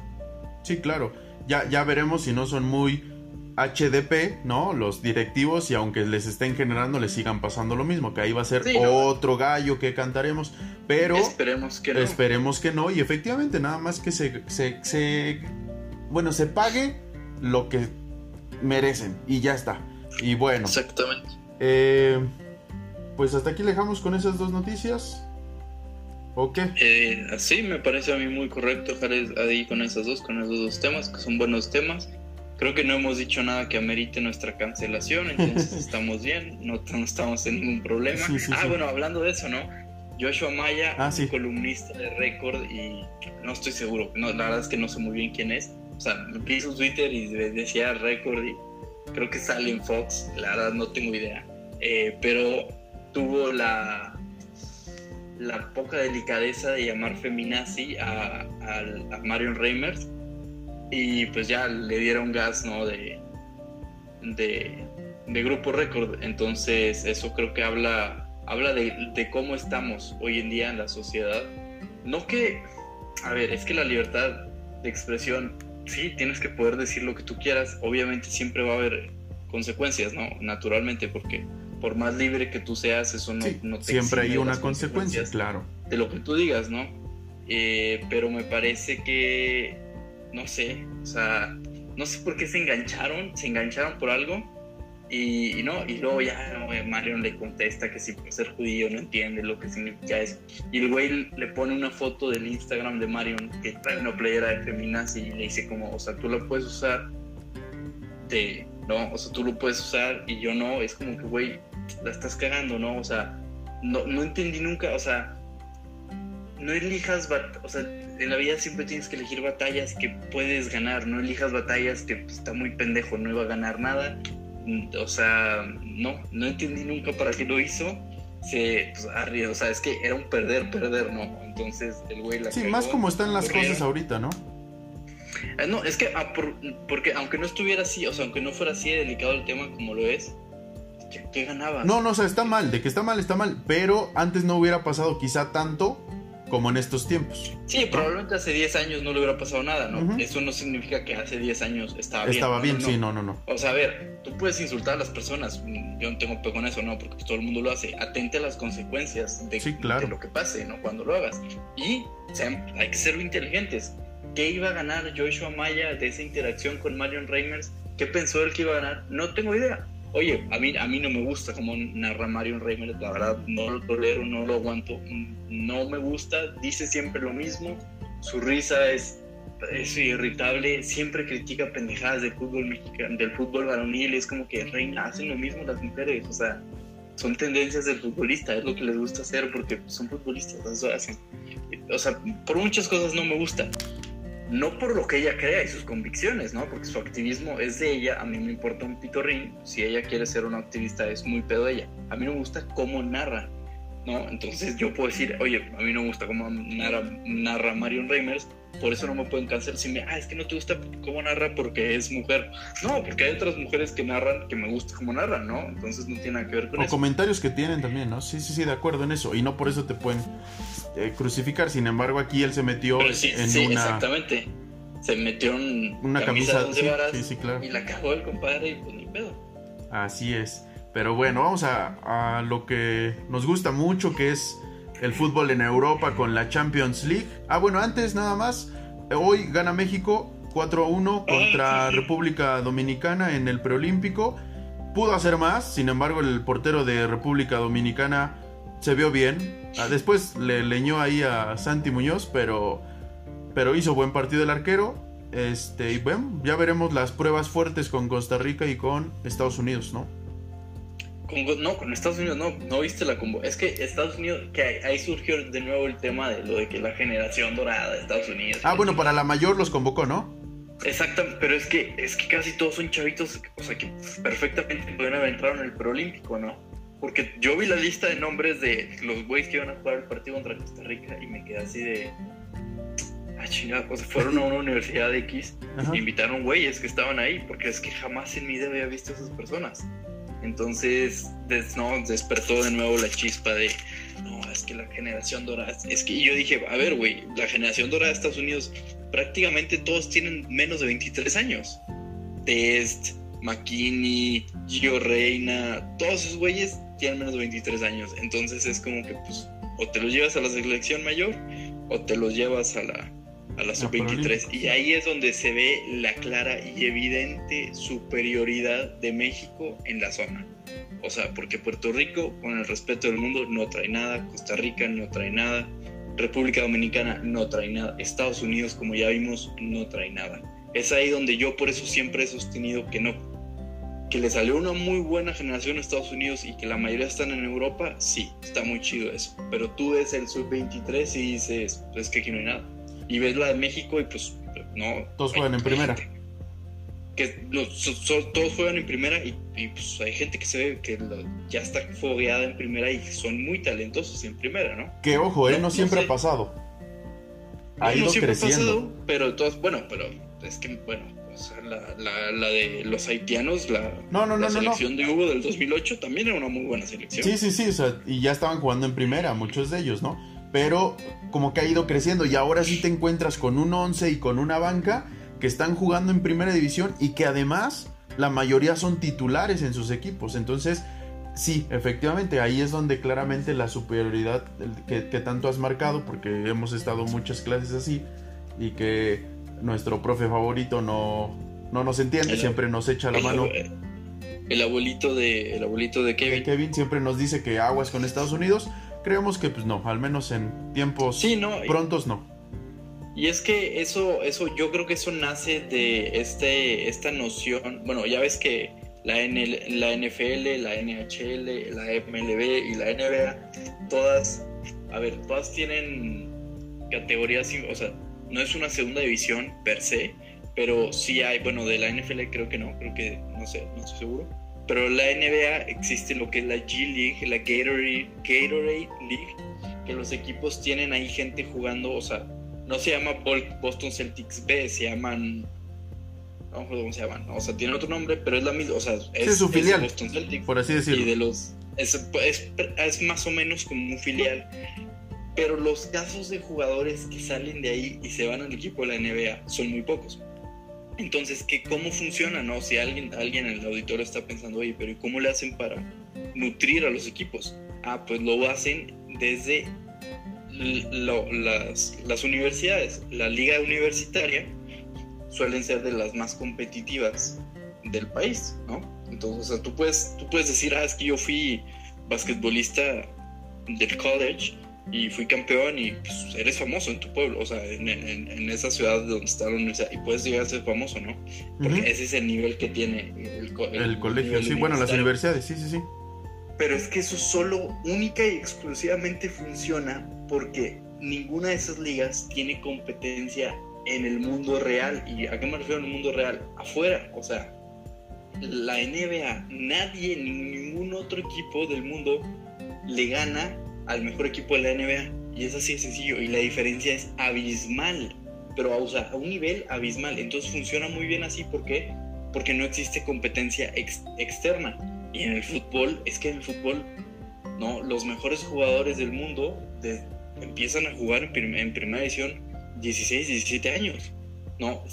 Sí, claro. Ya, ya veremos si no son muy HDP, ¿no? Los directivos y aunque les estén generando, les sigan pasando lo mismo, que ahí va a ser otro gallo que cantaremos, pero esperemos que no. Esperemos que no y efectivamente nada más que se, se, bueno, se pague lo que merecen y ya está. Y bueno. Exactamente. Eh, pues hasta aquí le dejamos con esas dos noticias. ¿O qué? Eh, así me parece a mí muy correcto dejar ahí con esos dos, con esos dos temas, que son buenos temas. Creo que no hemos dicho nada que amerite nuestra cancelación, entonces <laughs> estamos bien, no, estamos en ningún problema. ah, bueno, hablando de eso, ¿no? Joshua Maya, ah, columnista de Record y no estoy seguro, no, la verdad es que no sé muy bien quién es. O sea, vi su Twitter y decía Record y creo que sale en Fox, la verdad no tengo idea. Eh, pero tuvo la, la poca delicadeza de llamar feminazi a, a, Marion Reimers y pues ya le dieron gas, ¿no? De, de, Grupo Record. Entonces eso creo que habla, habla de, de, cómo estamos hoy en día en la sociedad. No que, a ver, es que la libertad de expresión, sí, tienes que poder decir lo que tú quieras. Obviamente siempre va a haber consecuencias, ¿no? Naturalmente, porque por más libre que tú seas, eso no, no te Siempre hay una consecuencia, claro. De lo que tú digas, ¿no? Eh, pero me parece que, no sé, o sea, no sé por qué se engancharon, se engancharon por algo y, no, y luego ya Marion le contesta que si ser judío no entiende lo que significa eso. Y el güey le pone una foto del Instagram de Marion que trae una playera de feminas y le dice como, o sea, tú la puedes usar de, no, o sea, tú lo puedes usar y yo no, es como que, güey, la estás cagando, ¿no? O sea, no, no entendí nunca, o sea, no elijas, o sea, en la vida siempre tienes que elegir batallas que puedes ganar, no elijas batallas que pues, está muy pendejo, no iba a ganar nada. O sea, no, no entendí nunca para qué lo hizo. Se, pues, o sea, es que era un perder, perder, ¿no? Entonces el güey la Sí, más como están las cosas ahorita, ¿no? Eh, no, es que, ah, porque aunque no estuviera así, o sea, aunque no fuera así delicado el tema como lo es, ¿qué, ganaba? No, no, o sea, está mal, de que está mal, está mal, pero antes no hubiera pasado quizá tanto como en estos tiempos. Sí, probablemente hace 10 años no le hubiera pasado nada, ¿no? Eso no significa que hace 10 años estaba bien. Estaba bien, sí, no, no, no. O sea, a ver, tú puedes insultar a las personas, yo no tengo pego en eso, ¿no? Porque todo el mundo lo hace. Atente a las consecuencias de, de lo que pase, ¿no? Cuando lo hagas. Y hay que ser inteligentes. ¿Qué iba a ganar Joshua Maya de esa interacción con Marion Reimers? ¿Qué pensó él que iba a ganar? No tengo idea. Oye, a mí, a mí no me gusta como narra Marion Reimers, la verdad no lo tolero, no lo aguanto, no me gusta, dice siempre lo mismo, su risa es es irritable, siempre critica pendejadas del fútbol mexicano, del fútbol varonil, es como que reina, hacen lo mismo las mujeres, o sea, son tendencias del futbolista, es lo que les gusta hacer porque son futbolistas, eso hacen. O sea, por muchas cosas no me gusta. No por lo que ella crea y sus convicciones, ¿no? Porque su activismo es de ella, a mí me importa un pitorrín, si ella quiere ser una activista es muy pedo ella. A mí no me gusta cómo narra, ¿no? Entonces yo puedo decir, oye, a mí no me gusta cómo narra, narra Marion Reimers, por eso no me pueden cancelar si me, ah, es que no te gusta cómo narra porque es mujer. No, porque hay otras mujeres que narran que me gusta cómo narran, ¿no? Entonces no tiene nada que ver con o eso. comentarios que tienen también, ¿no? Sí, sí, sí, de acuerdo en eso. Y no por eso te pueden eh, crucificar. Sin embargo, aquí él se metió en sí, una... exactamente. Se metió en una camisa, de varas sí, sí, claro. y la cagó el compadre y pues ni pedo. Así es. Pero bueno, vamos a, a lo que nos gusta mucho, que es el fútbol en Europa con la Champions League. Ah, bueno, antes nada más, hoy gana México 4-1 contra República Dominicana en el preolímpico. Pudo hacer más, sin embargo el portero de República Dominicana se vio bien. Ah, después le leñó ahí a Santi Muñoz, pero, pero hizo buen partido el arquero. Este, y bueno, ya veremos las pruebas fuertes con Costa Rica y con Estados Unidos, ¿no? No, con Estados Unidos no, no viste la combo. Es que Estados Unidos, que ahí, surgió de nuevo el tema de lo de que la generación dorada de Estados Unidos. Ah, bueno, para la mayor los convocó, ¿no? Exacto, pero es que, es que casi todos son chavitos, o sea, que perfectamente pueden haber entrado en el preolímpico, ¿no? Porque yo vi la lista de nombres de los güeyes que iban a jugar el partido contra Costa Rica y me quedé así de. Ah, chingada, o sea, fueron a una universidad de X e invitaron güeyes que estaban ahí, porque es que jamás en mi vida había visto a esas personas. Entonces, no, despertó de nuevo la chispa de, no, es que la generación dorada, es que yo dije, a ver, güey, la generación dorada de Estados Unidos, prácticamente todos tienen menos de 23 años. Test, McKinney, Gio Reina, todos esos güeyes tienen menos de 23 años. Entonces es como que, pues, o te los llevas a la selección mayor o te los llevas a la, a la sub-23. Y ahí es donde se ve la clara y evidente superioridad de México en la zona. O sea, porque Puerto Rico, con el respeto del mundo, no trae nada, Costa Rica no trae nada, República Dominicana no trae nada, Estados Unidos, como ya vimos, no trae nada. Es ahí donde yo por eso siempre he sostenido que no. Que le salió una muy buena generación a Estados Unidos y que la mayoría están en Europa, sí, está muy chido eso. Pero tú ves el sub-23 y dices, pues que aquí no hay nada y ves la de México y pues no. Todos juegan en primera. Que todos juegan en primera y, pues hay gente que se ve que ya está fogueada en primera y son muy talentosos en primera, ¿no? Que ojo, ¿eh? No, siempre ha pasado. Ha ido siempre creciendo. Ha pasado, pero todos, bueno, pero es que, bueno, la, la, de los haitianos, la, no, no, la selección de Hugo del 2008 también era una muy buena selección. Sí, sí, sí, o sea, y ya estaban jugando en primera, muchos de ellos, ¿no? Pero como que ha ido creciendo y ahora sí te encuentras con un 11 y con una banca que están jugando en primera división y que además la mayoría son titulares en sus equipos. Entonces, sí, efectivamente, ahí es donde claramente la superioridad que, tanto has marcado, porque hemos estado muchas clases así y que nuestro profe favorito no, no nos entiende, siempre nos echa la mano. El abuelito de, el abuelito de Kevin. Kevin siempre nos dice que aguas con Estados Unidos creemos que pues no, al menos en tiempos sí, no, prontos no. Y es que eso, eso, yo creo que eso nace de este, esta noción, bueno, ya ves que la, la NFL, la NHL, la MLB y la NBA, todas, a ver, todas tienen categorías, o sea, no es una segunda división per se, pero sí hay, bueno, de la NFL creo que no, creo que, no sé, no estoy seguro pero la NBA existe lo que es la G League, la Gatorade, Gatorade League, que los equipos tienen ahí gente jugando, o sea, no se llama Boston Celtics B, se llaman no me cómo se llaman, o sea, tienen otro nombre, pero es la misma, o sea, es, su filial, Boston Celtics. Por así decirlo. Y de los, es, es, es, más o menos como un filial. Pero los casos de jugadores que salen de ahí y se van al equipo de la NBA son muy pocos. Entonces, ¿qué, ¿cómo funciona? No? Si alguien, alguien en el auditorio está pensando, oye, pero ¿cómo le hacen para nutrir a los equipos? Ah, pues lo hacen desde las, las universidades. La liga universitaria suelen ser de las más competitivas del país, ¿no? Entonces, o sea, tú puedes, tú puedes decir, ah, es que yo fui basquetbolista del college y fui campeón y pues, eres famoso en tu pueblo, o sea, en, en, esa ciudad donde está la universidad y puedes llegar a ser famoso, ¿no? Porque ese es el nivel que tiene el, el colegio, sí, bueno, las universidades, sí, sí, sí. Pero es que eso solo, única y exclusivamente funciona porque ninguna de esas ligas tiene competencia en el mundo real. ¿Y a qué me refiero en el mundo real? Afuera, o sea, la NBA, nadie, ningún otro equipo del mundo le gana al mejor equipo de la NBA. Y es así de sencillo. Y la diferencia es abismal. Pero o sea, a un nivel abismal. Entonces funciona muy bien así. ¿Por qué? Porque no existe competencia externa. Y en el fútbol, es que en el fútbol, no, los mejores jugadores del mundo empiezan a jugar en, en primera edición 16, 17 años. No,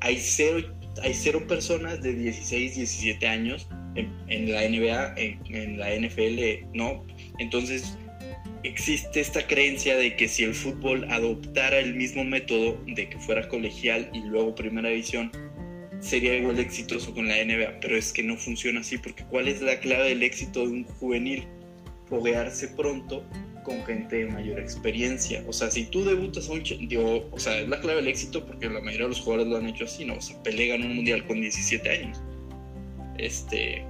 hay cero hay cero personas de 16, 17 años en, la NBA, en, la NFL, ¿no? Entonces, existe esta creencia de que si el fútbol adoptara el mismo método de que fuera colegial y luego primera división, sería igual exitoso con la NBA, pero es que no funciona así, porque ¿cuál es la clave del éxito de un juvenil? Foguearse pronto con gente de mayor experiencia. O sea, si tú debutas a un... Digo, o sea, es la clave del éxito porque la mayoría de los jugadores lo han hecho así, ¿no? O sea, pelean un mundial con 17 años. Este...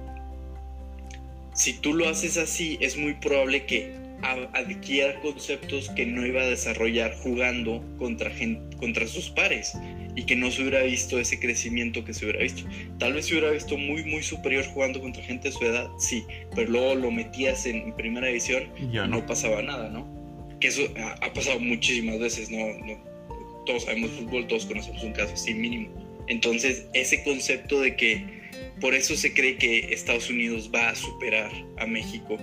Si tú lo haces así, es muy probable que adquiera conceptos que no iba a desarrollar jugando contra, gente, contra sus pares y que no se hubiera visto ese crecimiento que se hubiera visto. Tal vez se hubiera visto muy, muy superior jugando contra gente de su edad, sí, pero luego lo metías en primera división y no. pasaba nada, ¿no? Que eso ha, pasado muchísimas veces, ¿no? Todos sabemos fútbol, todos conocemos un caso así mínimo. Entonces, ese concepto de que por eso se cree que Estados Unidos va a superar a México,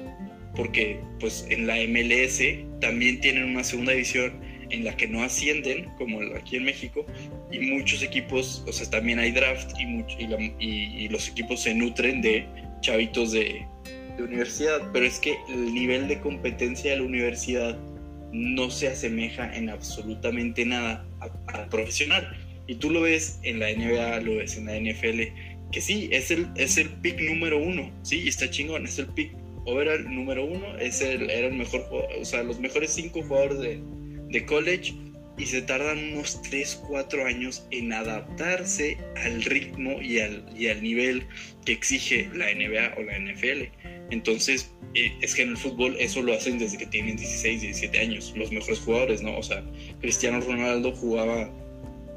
porque pues en la MLS también tienen una segunda división en la que no ascienden, como aquí en México, y muchos equipos, o sea, también hay draft y, y, los equipos se nutren de chavitos de, universidad, pero es que el nivel de competencia de la universidad no se asemeja en absolutamente nada al profesional. Y tú lo ves en la NBA, lo ves en la NFL, que sí, es el, es el pick número uno, sí, está chingón, es el pick overall número uno, es el, era el mejor, o sea, los mejores cinco jugadores de, de college y se tardan unos 3, 4 años en adaptarse al ritmo y al, y al nivel que exige la NBA o la NFL. Entonces, eh, es que en el fútbol eso lo hacen desde que tienen 16, 17 años, los mejores jugadores, ¿no? O sea, Cristiano Ronaldo jugaba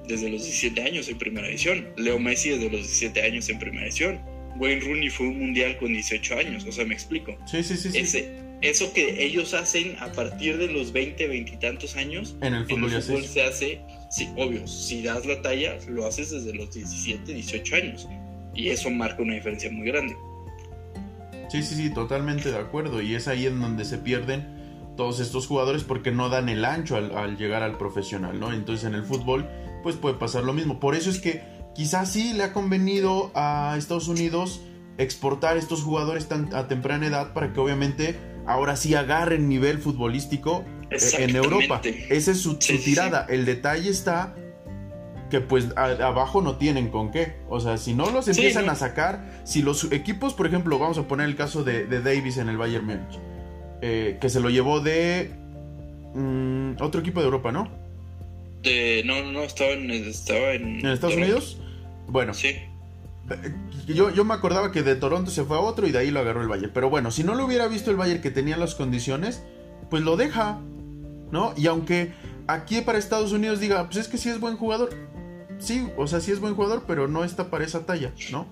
desde los 17 años en primera edición, Leo Messi desde los 17 años en primera edición, Wayne Rooney fue un mundial con 18 años, o sea, me explico. Sí, sí, sí. Ese, eso que ellos hacen a partir de los 20, 20 y tantos años, en el fútbol, se hace, sí, obvio, si das la talla, lo haces desde los 17, 18 años. Y eso marca una diferencia muy grande. Sí, sí, sí, totalmente de acuerdo. Y es ahí en donde se pierden todos estos jugadores porque no dan el ancho al, al llegar al profesional, ¿no? Entonces en el fútbol, pues puede pasar lo mismo. Por eso es que quizás sí le ha convenido a Estados Unidos exportar estos jugadores tan a temprana edad para que obviamente ahora sí agarren nivel futbolístico eh, en Europa. Esa es su, tirada. El detalle está que pues abajo no tienen con qué. O sea, si no los empiezan a sacar, si los equipos, por ejemplo, vamos a poner el caso de, Davis en el Bayern Múnich, eh, que se lo llevó de mm, otro equipo de Europa, ¿no? no, no, estaba en, estaba en, ¿En Estados Unidos. Bueno, sí. Yo, yo me acordaba que de Toronto se fue a otro y de ahí lo agarró el Bayern. Pero bueno, si no lo hubiera visto el Bayern que tenía las condiciones, pues lo deja, ¿no? Y aunque aquí para Estados Unidos diga, pues es que sí es buen jugador. Sí, o sea, sí es buen jugador, pero no está para esa talla, ¿no?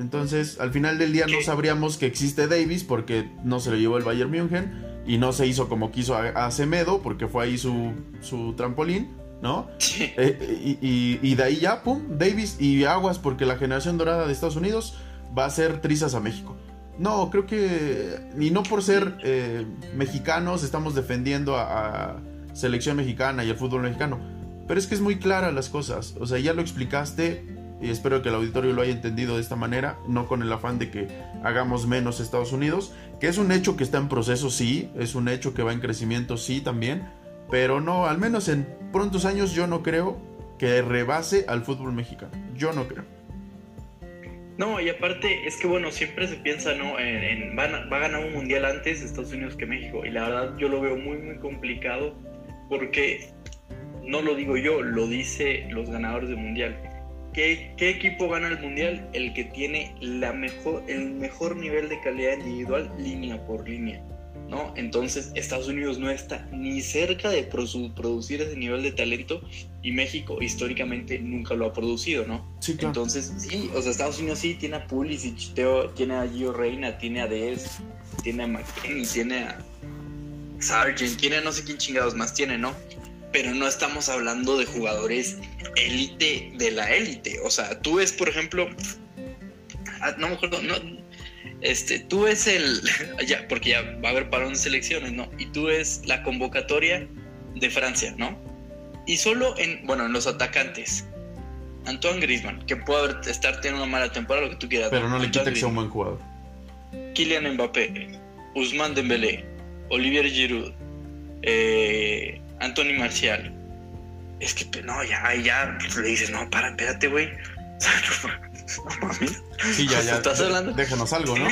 Entonces, al final del día no sabríamos que existe Davis porque no se lo llevó el Bayern München y no se hizo como quiso a, Semedo porque fue ahí su, su trampolín. ¿No? Eh, y, de ahí ya, pum, Davis y aguas, porque la generación dorada de Estados Unidos va a ser trizas a México. No, creo que, y no por ser eh, mexicanos, estamos defendiendo a, selección mexicana y al fútbol mexicano, pero es que es muy clara las cosas, o sea, ya lo explicaste y espero que el auditorio lo haya entendido de esta manera, no con el afán de que hagamos menos Estados Unidos, que es un hecho que está en proceso, sí, es un hecho que va en crecimiento, sí, también, pero no, al menos en prontos años yo no creo que rebase al fútbol mexicano. Yo no creo. No, y aparte es que bueno, siempre se piensa, ¿no? En, va a ganar un mundial antes Estados Unidos que México. Y la verdad yo lo veo muy, muy complicado porque no lo digo yo, lo dice los ganadores del mundial. ¿Qué, ¿Qué, equipo gana el mundial? El que tiene la mejor, el mejor nivel de calidad individual línea por línea. ¿No? Entonces Estados Unidos no está ni cerca de producir ese nivel de talento y México históricamente nunca lo ha producido, ¿no? Sí, Entonces, sí, o sea, Estados Unidos sí tiene a Pulisic, tiene a Gio Reina, tiene a Dez, tiene a McKinney, tiene a Sargent, tiene a no sé quién chingados más tiene, ¿no? Pero no estamos hablando de jugadores élite de la élite. O sea, tú ves, por ejemplo, ah, no me acuerdo, no, este, tú ves el, <laughs> ya, porque ya va a haber parón de selecciones, ¿no? Y tú ves la convocatoria de Francia, ¿no? Y solo en, bueno, en los atacantes, Antoine Griezmann, que puede haber, estar teniendo una mala temporada, lo que tú quieras. Pero no, le quita que sea un buen jugador. Kylian Mbappé, Ousmane Dembélé, Olivier Giroud, eh, Anthony Marcial. Es que, no, ya, ya, le dices, no, para, espérate, güey. <laughs> Sí, ya, ya. ¿Estás hablando? Déjanos algo, ¿no?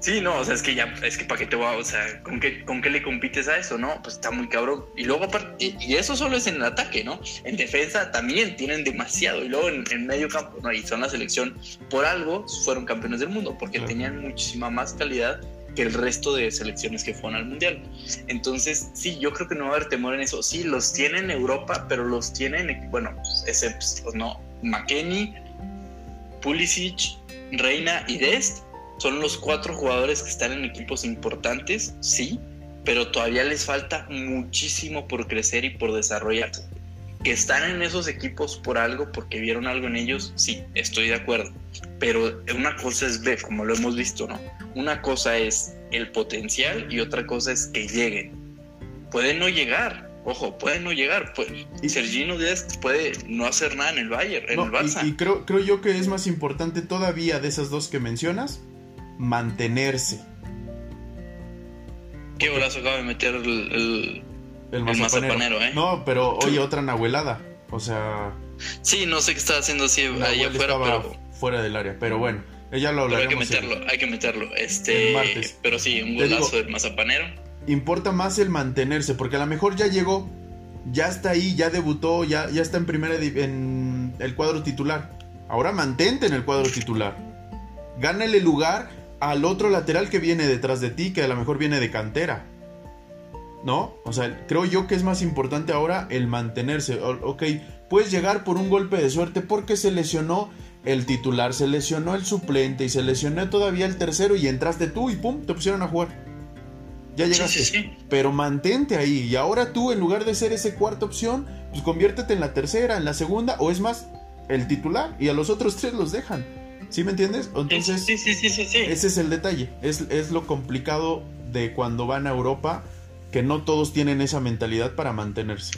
Sí, no, o sea, es que ya, es que para qué te va, o sea, ¿con qué, ¿con qué le compites a eso, no? Pues está muy cabrón. Y luego, aparte, y eso solo es en el ataque, ¿no? En defensa también tienen demasiado. Y luego en, medio campo, ¿no? Y son la selección, por algo fueron campeones del mundo, porque tenían muchísima más calidad que el resto de selecciones que fueron al mundial. Entonces, sí, yo creo que no va a haber temor en eso. Sí, los tienen en Europa, pero los tienen, bueno, excepto, pues, no, McKenny, Pulisic, Reina y Dest son los cuatro jugadores que están en equipos importantes, sí, pero todavía les falta muchísimo por crecer y por desarrollarse. Que están en esos equipos por algo, porque vieron algo en ellos, sí, estoy de acuerdo. Pero una cosa es ver, como lo hemos visto, ¿no? Una cosa es el potencial y otra cosa es que lleguen. Pueden no llegar, Ojo, puede no llegar. Pues, y Sergino Díaz puede no hacer nada en el Bayern, en el Barça. Y, creo, creo yo que es más importante todavía de esas dos que mencionas, mantenerse. Qué golazo acaba de meter el, el, mazapanero. ¿eh? No, pero oye, otra nahuelada. O sea. Sí, no sé qué estaba haciendo así ahí afuera, pero. Fuera del área, pero bueno. Ella lo pero hay que meterlo, hay que meterlo. Este, Pero sí, un golazo del mazapanero importa más el mantenerse, porque a lo mejor ya llegó, ya está ahí, ya debutó, ya, ya está en primera en el cuadro titular. Ahora mantente en el cuadro titular. Gánale lugar al otro lateral que viene detrás de ti, que a lo mejor viene de cantera. ¿No? O sea, creo yo que es más importante ahora el mantenerse. ok, puedes llegar por un golpe de suerte porque se lesionó el titular, se lesionó el suplente y se lesionó todavía el tercero y entraste tú y pum, te pusieron a jugar ya llegaste. Pero mantente ahí. Y ahora tú, en lugar de ser esa cuarta opción, pues conviértete en la tercera, en la segunda, o es más, el titular. Y a los otros tres los dejan. ¿Sí me entiendes? Entonces, ese es el detalle. Es, es lo complicado de cuando van a Europa, que no todos tienen esa mentalidad para mantenerse.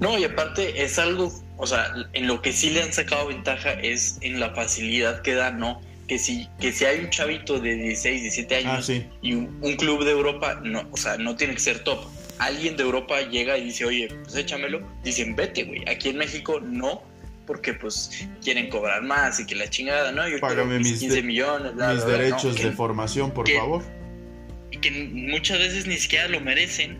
No, y aparte es algo, o sea, en lo que sí le han sacado ventaja es en la facilidad que da, ¿no? Que si, que si hay un chavito de 16, 17 años ah, y un, club de Europa, no, o sea, no tiene que ser top. Alguien de Europa llega y dice, oye, pues échamelo. Dicen, vete, güey. Aquí en México no, porque pues quieren cobrar más y que la chingada, ¿no? Yo Págame mis 15 millones, mis derechos de formación, por favor. Y que muchas veces ni siquiera lo merecen.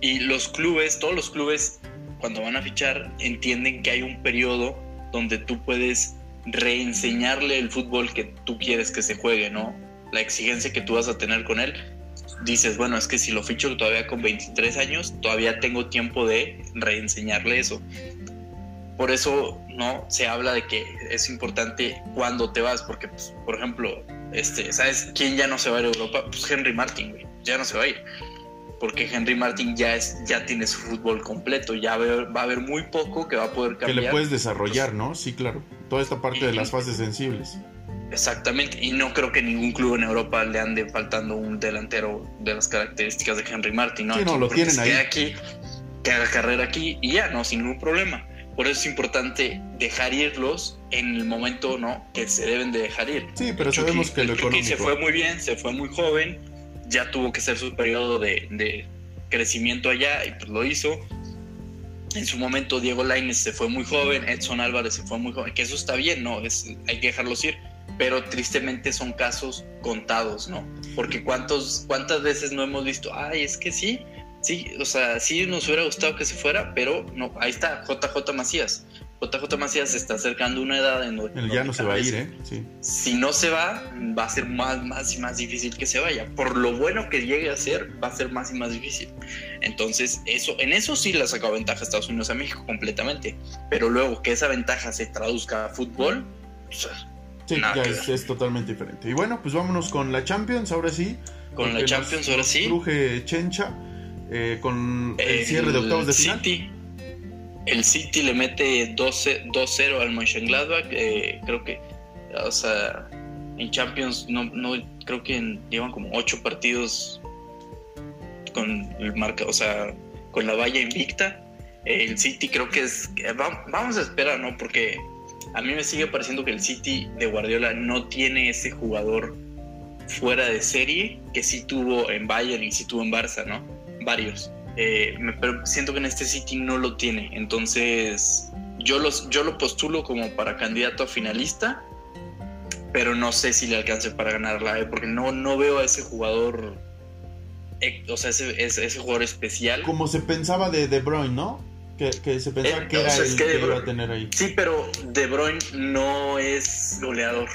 Y los clubes, todos los clubes, cuando van a fichar, entienden que hay un periodo donde tú puedes reenseñarle el fútbol que tú quieres que se juegue, ¿no? La exigencia que tú vas a tener con él. Dices, bueno, es que si lo ficho todavía con 23 años, todavía tengo tiempo de reenseñarle eso. Por eso, ¿no? Se habla de que es importante cuando te vas, porque, pues, por ejemplo, este, ¿sabes quién ya no se va a ir a Europa? Pues Henry Martin, güey, ya no se va a ir porque Henry Martin ya es ya tiene su fútbol completo, ya va a haber muy poco que va a poder cambiar. Que le puedes desarrollar, ¿no? Sí, claro. Toda esta parte de las fases sensibles. Exactamente, y no creo que ningún club en Europa le ande faltando un delantero de las características de Henry Martin, ¿no? Sí, no, lo tienen ahí. aquí, que haga carrera aquí y ya, no, sin ningún problema. Por eso es importante dejar irlos en el momento, ¿no? Que se deben de dejar ir. Sí, pero sabemos que, lo económico... se fue muy bien, se fue muy joven, ya tuvo que ser su periodo de, crecimiento allá y pues lo hizo. En su momento Diego Lainez se fue muy joven, Edson Álvarez se fue muy joven, que eso está bien, ¿no? Hay que dejarlos ir. pero tristemente son casos contados, ¿no? Porque cuántos, cuántas veces no hemos visto, ay, es que sí, sí, o sea, sí nos hubiera gustado que se fuera, pero no, ahí está, JJ Macías. JJ Macías se está acercando a una edad en donde... ya no se va a ir, ¿eh? Sí. Si no se va, va a ser más, más y más difícil que se vaya. Por lo bueno que llegue a ser, va a ser más y más difícil. Entonces, eso, en eso sí le ha sacado ventaja a Estados Unidos a México completamente. Pero luego que esa ventaja se traduzca a fútbol, pues, Sí, ya es, totalmente diferente. Y bueno, pues vámonos con la Champions, ahora sí. Con la Champions, ahora sí. Cruje Chencha, eh, con el, cierre de octavos de City. El City le mete 2-0 al Mönchengladbach. Eh, creo que, o sea, en Champions no, no creo que llevan como 8 partidos con marca, o sea, con la valla invicta. El City creo que es. Vamos a esperar, ¿no? Porque a mí me sigue pareciendo que el City de Guardiola no tiene ese jugador fuera de serie que sí tuvo en Bayern y sí tuvo en Barça, ¿no? Varios. Eh, pero siento que en este City no lo tiene. Entonces, yo, los, yo lo postulo como para candidato a finalista, pero no sé si le alcance para ganarla, ¿eh? porque no, no veo a ese jugador, eh, o sea, ese, ese, jugador especial. Como se pensaba de De Bruyne, ¿no? Que, se pensaba eh, que era el que, iba a tener ahí. Sí, pero De Bruyne no es goleador.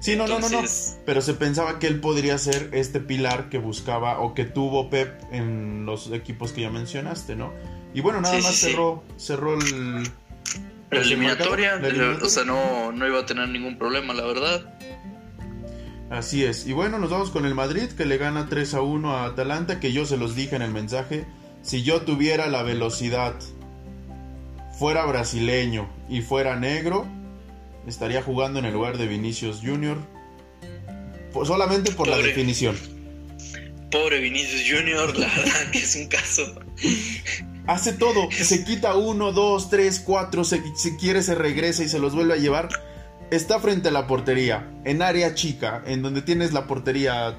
Sí, no, no, no, no. Pero se pensaba que él podría ser este pilar que buscaba o que tuvo Pep en los equipos que ya mencionaste, ¿no? Y bueno, nada más cerró, cerró el. La eliminatoria, o sea, no, no iba a tener ningún problema, la verdad. Así es. Y bueno, nos vamos con el Madrid, que le gana 3 a 1 a Atalanta, que yo se los dije en el mensaje. Si yo tuviera la velocidad fuera brasileño y fuera negro, estaría jugando en el lugar de Vinicius Junior. solamente por la definición. Pobre Vinicius Junior, la verdad que es un caso. Hace todo, se quita uno, dos, tres, cuatro, si quiere se regresa y se los vuelve a llevar. Está frente a la portería, en área chica, en donde tienes la portería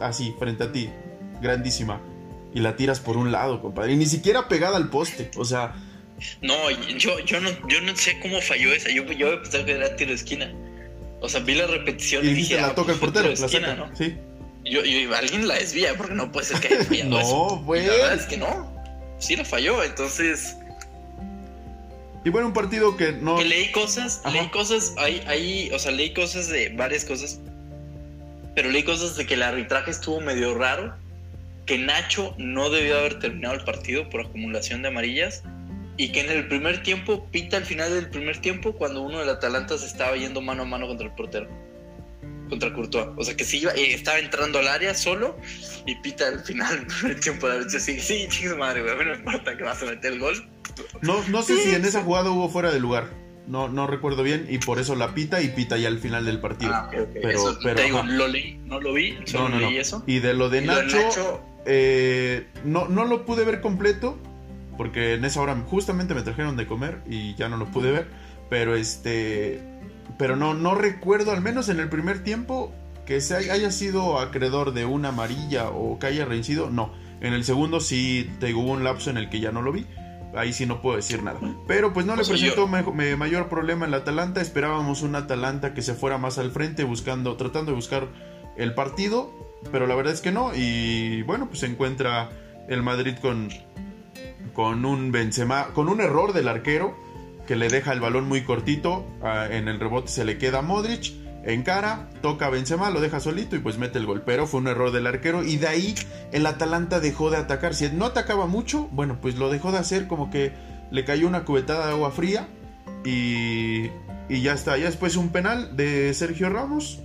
así, frente a ti, grandísima. Y la tiras por un lado, compadre. Y ni siquiera pegada al poste. O sea, no, yo, yo no, yo no sé cómo falló esa. Yo, yo pensaba que era tiro de esquina. O sea, vi la repetición y, dije, la ah, toca el pues, portero, la esquina, ¿no? Sí. Yo, yo, alguien la desvía porque no puede ser que haya fallado no. Pues. la verdad es que no. Sí la falló, entonces. Y bueno, un partido que no. Que leí cosas, leí cosas, ahí, ahí, o sea, leí cosas de varias cosas. Pero leí cosas de que el arbitraje estuvo medio raro. Que Nacho no debió haber terminado el partido por acumulación de amarillas y que en el primer tiempo pita al final del primer tiempo cuando uno del Atalanta se estaba yendo mano a mano contra el portero contra Courtois. O sea que sí iba eh, estaba entrando al área solo y pita al final del primer tiempo de la sí sí chicos madre güey no importa que vas a meter el gol no, no sé si en esa jugada hubo fuera de lugar. No, no recuerdo bien y por eso la pita y pita ya al final del partido. Ah, Pero, pero te digo, lo leí, no lo vi, solo no, no, leí eso. Y de lo de Nacho, eh, no, no lo pude ver completo, porque en esa hora justamente me trajeron de comer y ya no lo pude ver, pero este pero no no recuerdo al menos en el primer tiempo que se haya sido acreedor de una amarilla o que haya reincido, no. En el segundo sí te hubo un lapso en el que ya no lo vi. Ahí sí no puedo decir nada. Pero pues no le presentó mayor problema en la Atalanta. Esperábamos un Atalanta que se fuera más al frente buscando, tratando de buscar el partido. Pero la verdad es que no. Y bueno, pues se encuentra el Madrid con con un Benzema, con un error del arquero que le deja el balón muy cortito, ah, en el rebote se le queda Modric, en cara, toca a Benzema, lo deja solito y pues mete el gol, pero fue un error del arquero y de ahí el Atalanta dejó de atacar, si no atacaba mucho, bueno, pues lo dejó de hacer como que le cayó una cubetada de agua fría y, y ya está, ya después un penal de Sergio Ramos,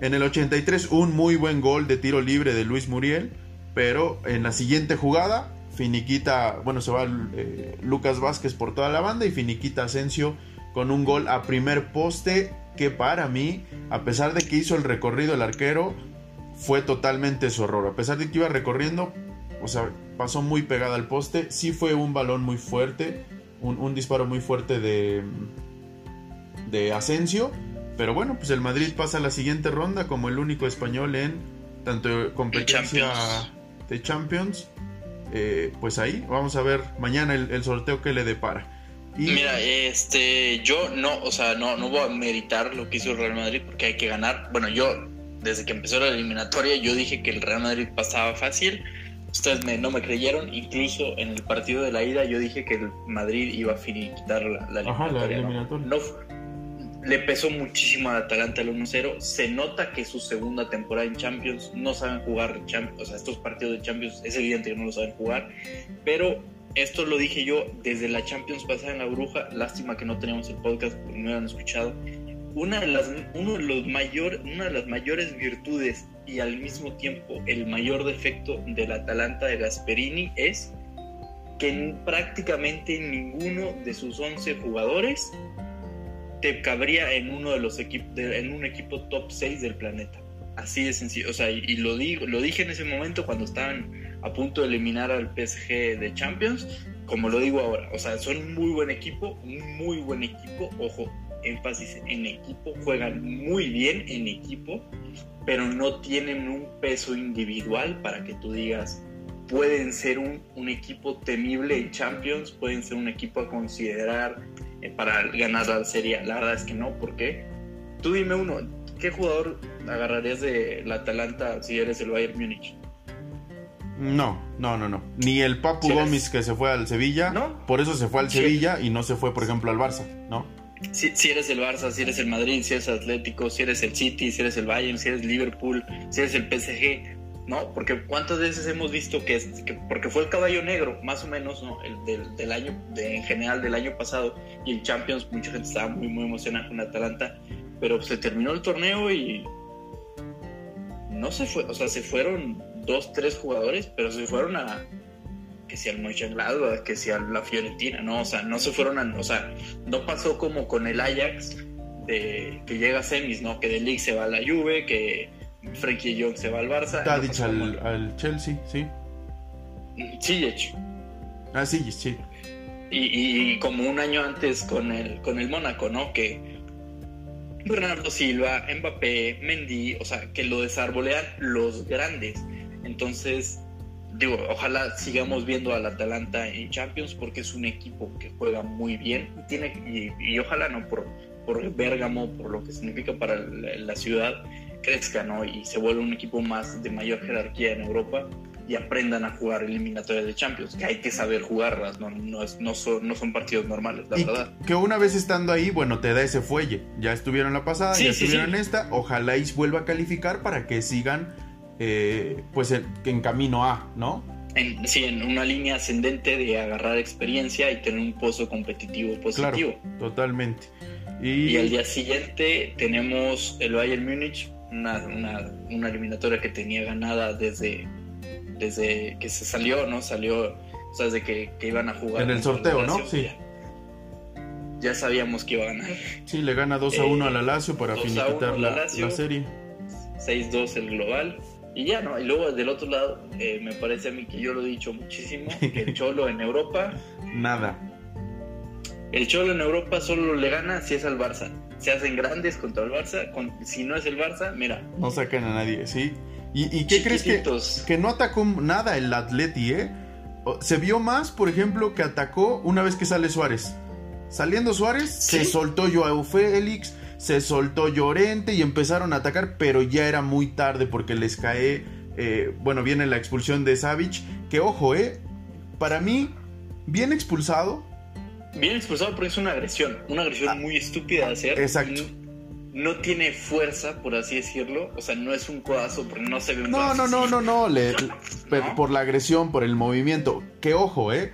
en el 83 un muy buen gol de tiro libre de Luis Muriel, pero en la siguiente jugada finiquita, bueno, se va eh, Lucas Vázquez por toda la banda y finiquita Asensio con un gol a primer poste que para mí, a pesar de que hizo el recorrido el arquero, fue totalmente su error. A pesar de que iba recorriendo, o sea, pasó muy pegada al poste, sí fue un balón muy fuerte, un, disparo muy fuerte de, de Asensio. Pero bueno, pues el Madrid pasa a la siguiente ronda como el único español en tanto competencia de Champions eh, pues ahí vamos a ver mañana el, sorteo que le depara. Mira, este, yo no, o sea, no, no voy a meditar lo que hizo el Real Madrid porque hay que ganar. Bueno, yo, desde que empezó la eliminatoria, yo dije que el Real Madrid pasaba fácil. Ustedes no me creyeron, incluso en el partido de la ida yo dije que el Madrid iba a finiquitar la, la eliminatoria. No, le pesó muchísimo al Atalanta el 1-0. Se nota que su segunda temporada en Champions no saben jugar Champions, o sea, estos partidos de Champions es evidente que no lo saben jugar, pero esto lo dije yo desde la Champions pasada en la Bruja, lástima que no teníamos el podcast porque no han escuchado. Una de las, uno de los mayor, una de las mayores virtudes y al mismo tiempo el mayor defecto del Atalanta de Gasperini es que prácticamente ninguno de sus 11 jugadores te cabría en uno de los equipos, en un equipo top 6 del planeta. Así de sencillo. O sea, y, lo, digo, lo dije en ese momento cuando estaban a punto de eliminar al PSG de Champions, como lo digo ahora. O sea, son un muy buen equipo, un muy buen equipo. Ojo, énfasis en equipo, juegan muy bien en equipo, pero no tienen un peso individual para que tú digas, pueden ser un, un equipo temible en Champions, pueden ser un equipo a considerar eh, para ganar la serie. La verdad es que no, porque tú dime uno, ¿qué jugador agarrarías de la Atalanta si eres el Bayern Múnich? No, no, no, no. Ni el Papu Gómez que se fue al Sevilla. ¿No? Por eso se fue al Sevilla y no se fue, por ejemplo, al Barça, ¿no? Si, si, eres el Barça, si eres el Madrid, si eres Atlético, si eres el City, si eres el Bayern, si eres Liverpool, si eres el PSG, ¿no? Porque cuántas veces hemos visto que, porque fue el caballo negro, más o menos, ¿no? El del, año, de, en general del año pasado, y el Champions, mucha gente estaba muy, muy emocionada con Atalanta, pero se terminó el torneo y no se fue, o sea, se fueron dos, tres jugadores, pero se fueron a que sea el Mönchengladbach, que sea la Fiorentina, ¿no? O sea, no se fueron a, o sea, no pasó como con el Ajax de que llega a semis, ¿no? Que de League se va a la Juve, que Frankie Young se va al Barça. Tadic al, al, Chelsea, sí. Ziyech. Ah, sí, sí. Y, y, como un año antes con el, con el Mónaco, ¿no? Que Bernardo Silva, Mbappé, Mendy, o sea, que lo desarbolean los grandes. Entonces, digo, ojalá sigamos viendo al Atalanta en Champions porque es un equipo que juega muy bien y, tiene, y, ojalá no por, por Bérgamo, por lo que significa para la ciudad, crezca ¿no? y se vuelva un equipo más de mayor jerarquía en Europa y aprendan a jugar eliminatorias de Champions, que hay que saber jugarlas, no, no, no, son, no son partidos normales, la verdad. Que una vez estando ahí, bueno, te da ese fuelle. Ya estuvieron la pasada, ya estuvieron en esta, ojalá y vuelva a calificar para que sigan eh, pues en, camino A, ¿no? En, sí, en una línea ascendente de agarrar experiencia y tener un pozo competitivo positivo. Claro, totalmente. Y... y al día siguiente tenemos el Bayern Múnich una, una, eliminatoria que tenía ganada desde, desde que se salió, ¿no? Salió, o sea, desde que, iban a jugar. En el sorteo, ¿no? Sí. Ya, sabíamos que iba a ganar. Sí, le gana 2 a 1 a la Lazio para finiquitar la, la, serie. 6-2 el global. Y ya, ¿no? Y luego del otro lado, eh, me parece a mí que yo lo he dicho muchísimo, que el <laughs> Cholo en Europa... Nada. El Cholo en Europa solo le gana si es al Barça se hacen grandes contra el Barça. si no es el Barça, mira. No sacan a nadie, ¿sí? ¿Y, qué crees que, que no atacó nada el Atleti, eh? Se vio más, por ejemplo, que atacó una vez que sale Suárez. Saliendo Suárez, se soltó Joao Félix, se soltó Llorente y empezaron a atacar, pero ya era muy tarde porque les cae. Eh, bueno, viene la expulsión de Savic. Que ojo, eh. Para mí, bien expulsado, bien expulsado porque es una agresión, una agresión ah, muy estúpida de hacer. Exacto. No, tiene fuerza, por así decirlo. O sea, no es un codazo porque no se ve un No, no, no, no, no, le, <laughs> Por la agresión, por el movimiento. Que ojo, ¿eh?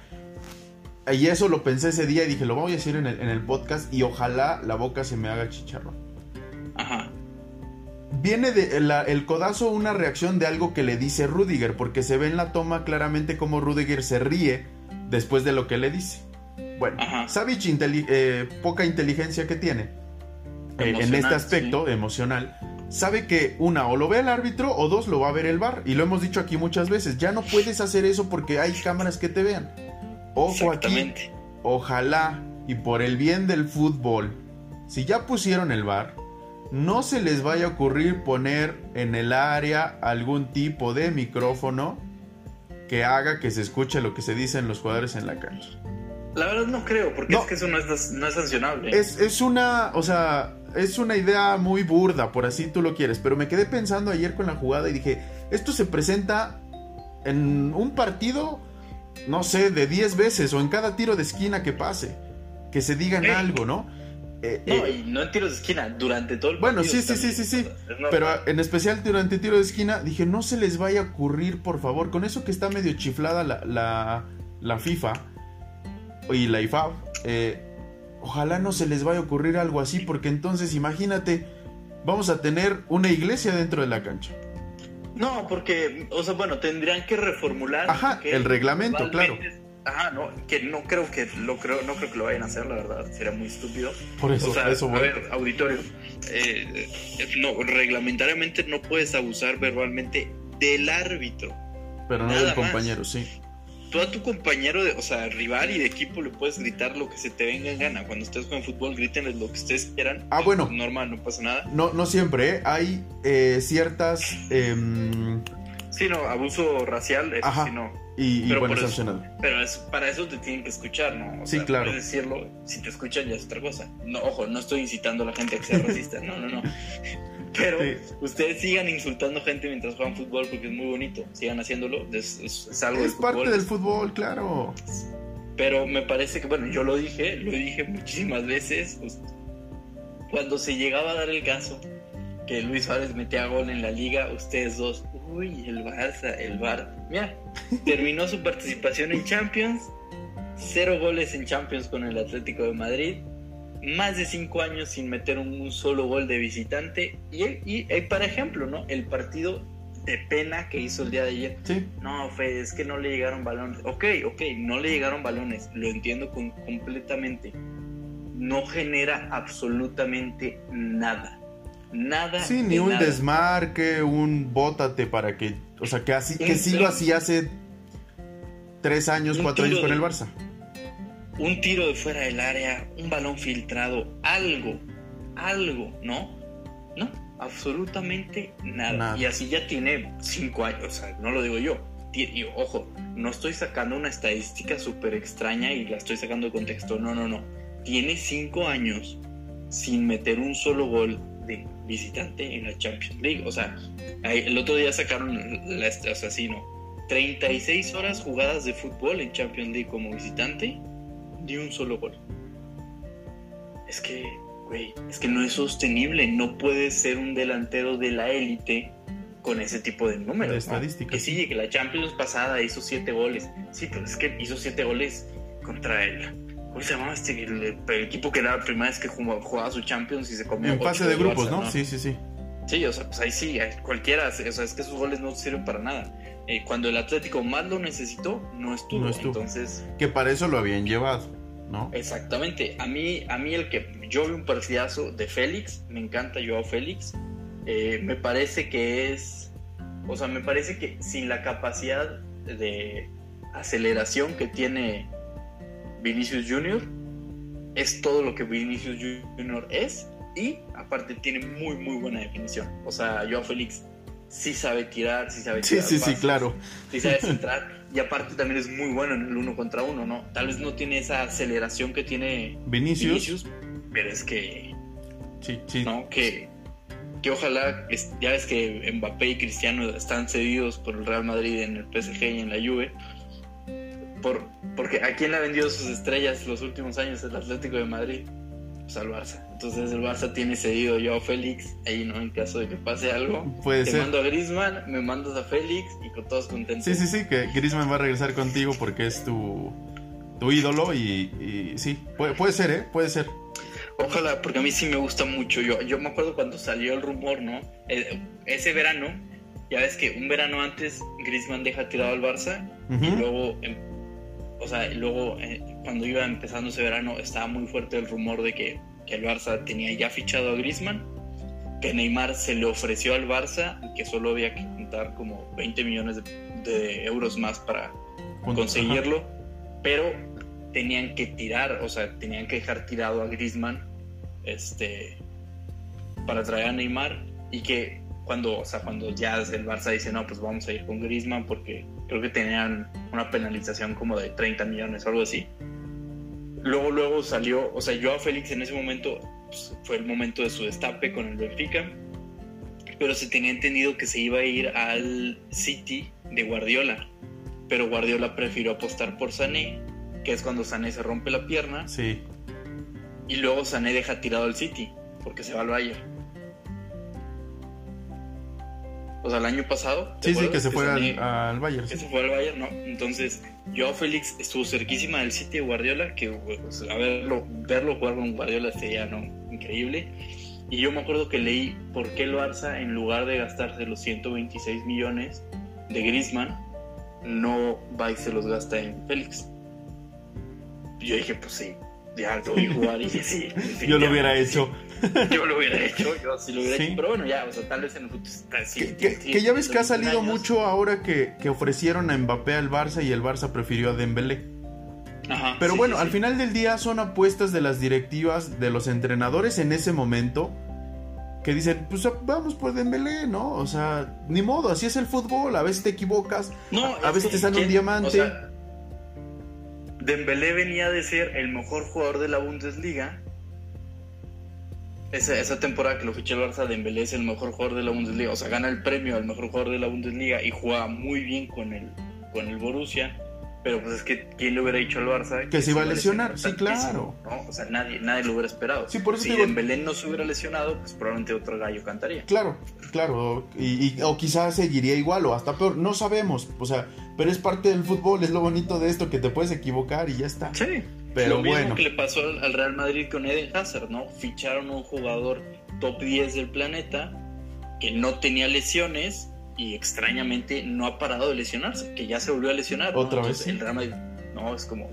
Y eso lo pensé ese día y dije, lo voy a decir en el, en el podcast y ojalá la boca se me haga chicharro. Ajá. Viene de el codazo una reacción de algo que le dice Rudiger, porque se ve en la toma claramente como Rudiger se ríe después de lo que le dice. Bueno, Savage eh, poca inteligencia que tiene eh, en este aspecto emocional, sabe que una o lo ve el árbitro o dos lo va a ver el bar. Y lo hemos dicho aquí muchas veces, ya no puedes hacer eso porque hay cámaras que te vean. Ojo aquí, ojalá y por el bien del fútbol, si ya pusieron el bar, no se les vaya a ocurrir poner en el área algún tipo de micrófono que haga que se escuche lo que se dicen los jugadores en la cancha. La verdad no creo, porque es que eso no es, no es sancionable. Es, es una, o sea, es una idea muy burda, por así tú lo quieres, pero me quedé pensando ayer con la jugada y dije, esto se presenta en un partido, no sé, de 10 veces o en cada tiro de esquina que pase, que se digan algo, ¿no? Eh, no, eh, y no en tiros de esquina, durante todo el Bueno, sí, sí, sí, sí, sí. Pero en especial durante tiro de esquina, dije, no se les vaya a ocurrir, por favor, con eso que está medio chiflada la, la, la FIFA y la IFAB, eh, ojalá no se les vaya a ocurrir algo así, porque entonces imagínate, vamos a tener una iglesia dentro de la cancha. No, porque, o sea, bueno, tendrían que reformular. Ajá, el reglamento, claro. Ajá, no, que no creo que lo creo, no creo que lo vayan a hacer, la verdad, sería muy estúpido. Por eso, o sea, eso a ver, auditorio, eh, no, reglamentariamente no puedes abusar verbalmente del árbitro. Pero no del compañero, sí tú a tu compañero, de, o sea, rival y de equipo le puedes gritar lo que se te venga en gana. Cuando estés con fútbol, grítenles lo que ustedes quieran. Ah, bueno. normal, no pasa nada. No, no siempre, ¿eh? Hay eh, ciertas... Em, sí, no, abuso racial, eso sí no. Y, pero bueno, Pero para eso te tienen que escuchar, ¿no? sí, claro. Puedes decirlo, si te escuchan ya es otra cosa. No, ojo, no estoy incitando a la gente a que sea racista, no, no, no. <laughs> Pero ustedes sigan insultando gente mientras juegan fútbol porque es muy bonito. Sigan haciéndolo. Es, es, algo Es parte del fútbol, claro. Pero me parece que, bueno, yo lo dije, lo dije muchísimas veces. Pues, cuando se llegaba a dar el caso que Luis Suárez metía gol en la liga, ustedes dos, uy, el Barça, el Bar. Mira, terminó su participación en Champions, cero goles en Champions con el Atlético de Madrid más de cinco años sin meter un, solo gol de visitante. Y, y, eh, para ejemplo, ¿no? El partido de pena que hizo el día de ayer. Sí. No, Fede, es que no le llegaron balones. Ok, ok, no le llegaron balones. Lo entiendo con, completamente. No genera absolutamente nada. Nada. Sí, ni un desmarque, un bótate para que. O sea, que así, que sí lo hacía hace tres años, cuatro años con el Barça un tiro de fuera del área, un balón filtrado, algo, algo, ¿no? No, absolutamente nada. Y así ya tiene cinco años, o sea, no lo digo yo. Y, ojo, no estoy sacando una estadística súper extraña y la estoy sacando de contexto. No, no, no. Tiene cinco años sin meter un solo gol de visitante en la Champions League. O sea, el otro día sacaron la, o sea, sí, no. 36 horas jugadas de fútbol en Champions League como visitante ni un solo gol. Es que, güey, es que no es sostenible. No puede ser un delantero de la élite con ese tipo de números. De estadísticas. Que sí, que la Champions pasada hizo siete goles. Sí, pero es que hizo siete goles contra el. ¿Cómo se llamaba este? El, equipo que era la primera vez que jugaba, su Champions y se comió. En fase de grupos, ¿no? Sí, sí, sí. Sí, o sea, pues ahí sí, cualquiera. O sea, es que esos goles no sirven para nada. Eh, cuando el Atlético más lo necesitó, no estuvo. No estuvo. Entonces. Que para eso lo habían llevado. ¿no? Exactamente. A mí, a mí el que yo vi un partidazo de Félix, me encanta Joao Félix. Eh, me parece que es, o sea, me parece que sin la capacidad de aceleración que tiene Vinicius Junior, es todo lo que Vinicius Junior es y aparte tiene muy muy buena definición. O sea, Joao Félix sí sabe tirar, sí sabe tirar. Sí, sí, sí, claro. Sí sabe centrar. y aparte también es muy bueno en el uno contra uno, ¿no? Tal vez no tiene esa aceleración que tiene Vinicius, pero es que. Sí, sí. ¿No? Que, que ojalá, ya ves que Mbappé y Cristiano están cedidos por el Real Madrid en el PSG y en la Juve. Por, porque ¿a quién ha vendido sus estrellas los últimos años el Atlético de Madrid? Pues al Barça. Entonces el Barça tiene cedido yo a Félix, ahí no, en caso de que pase algo. Puede te ser. mando a Griezmann, me mandas a Félix y con todos contentos. Sí, sí, sí, que Griezmann va a regresar contigo porque es tu, tu ídolo y, sí, puede, puede ser, ¿eh? Puede ser. Ojalá, porque a mí sí me gusta mucho. Yo, yo me acuerdo cuando salió el rumor, ¿no? Eh, ese verano, ya ves que un verano antes Griezmann deja tirado al Barça y luego, em, o sea, luego eh, cuando iba empezando ese verano estaba muy fuerte el rumor de que que el Barça tenía ya fichado a Griezmann, que Neymar se le ofreció al Barça y que solo había que juntar como 20 millones de, euros más para conseguirlo, pero tenían que tirar, o sea, tenían que dejar tirado a Griezmann este, para traer a Neymar y que cuando, o sea, cuando ya el Barça dice, no, pues vamos a ir con Griezmann porque creo que tenían una penalización como de 30 millones o algo así luego, luego salió, o sea, Joao Félix en ese momento pues, fue el momento de su destape con el Benfica, pero se tenía entendido que se iba a ir al City de Guardiola, pero Guardiola prefirió apostar por Sané, que es cuando Sané se rompe la pierna. Sí. Y luego Sané deja tirado al City, porque se va al Bayern. O sea, el año pasado. Sí, sí, que se fue al, Bayern. Que se fue al Bayern, ¿no? Entonces, yo Félix estuvo cerquísima del City de Guardiola, que pues, a verlo, verlo jugar con Guardiola sería ¿no? increíble. Y yo me acuerdo que leí por qué el Barça, en lugar de gastarse los 126 millones de Griezmann, no va y se los gasta en Félix. yo dije, pues sí, ya y sí. <laughs> yo lo hubiera hecho. <laughs> yo lo hubiera hecho, yo sí lo hubiera hecho, pero bueno, ya, o sea, tal vez en el futuro. Sí, que, ya ves que ha salido mucho ahora que, que, ofrecieron a Mbappé al Barça y el Barça prefirió a Dembélé. Ajá, pero bueno, al final del día son apuestas de las directivas, de los entrenadores en ese momento, que dicen, pues vamos por Dembélé, ¿no? O sea, ni modo, así es el fútbol, a veces te equivocas, no, a, veces te sale un diamante. O sea, Dembélé venía de ser el mejor jugador de la Bundesliga esa, esa temporada que lo fiché el Barça, Dembélé es el mejor jugador de la Bundesliga, o sea, gana el premio al mejor jugador de la Bundesliga y juega muy bien con el, con el Borussia. Pero pues es que ¿quién le hubiera dicho al Barça? Que, se iba a lesionar, sí, claro. O sea, nadie, nadie lo hubiera esperado. Sí, por eso si Dembélé no se hubiera lesionado, pues probablemente otro gallo cantaría. Claro, claro. Y, o quizás seguiría igual o hasta peor, no sabemos. O sea, pero es parte del fútbol, es lo bonito de esto, que te puedes equivocar y ya está. Sí. Pero lo mismo que le pasó al Real Madrid con Eden Hazard, ¿no? Ficharon un jugador top 10 del planeta que no tenía lesiones y extrañamente no ha parado de lesionarse, que ya se volvió a lesionar. Otra vez. El Real Madrid, no, es como.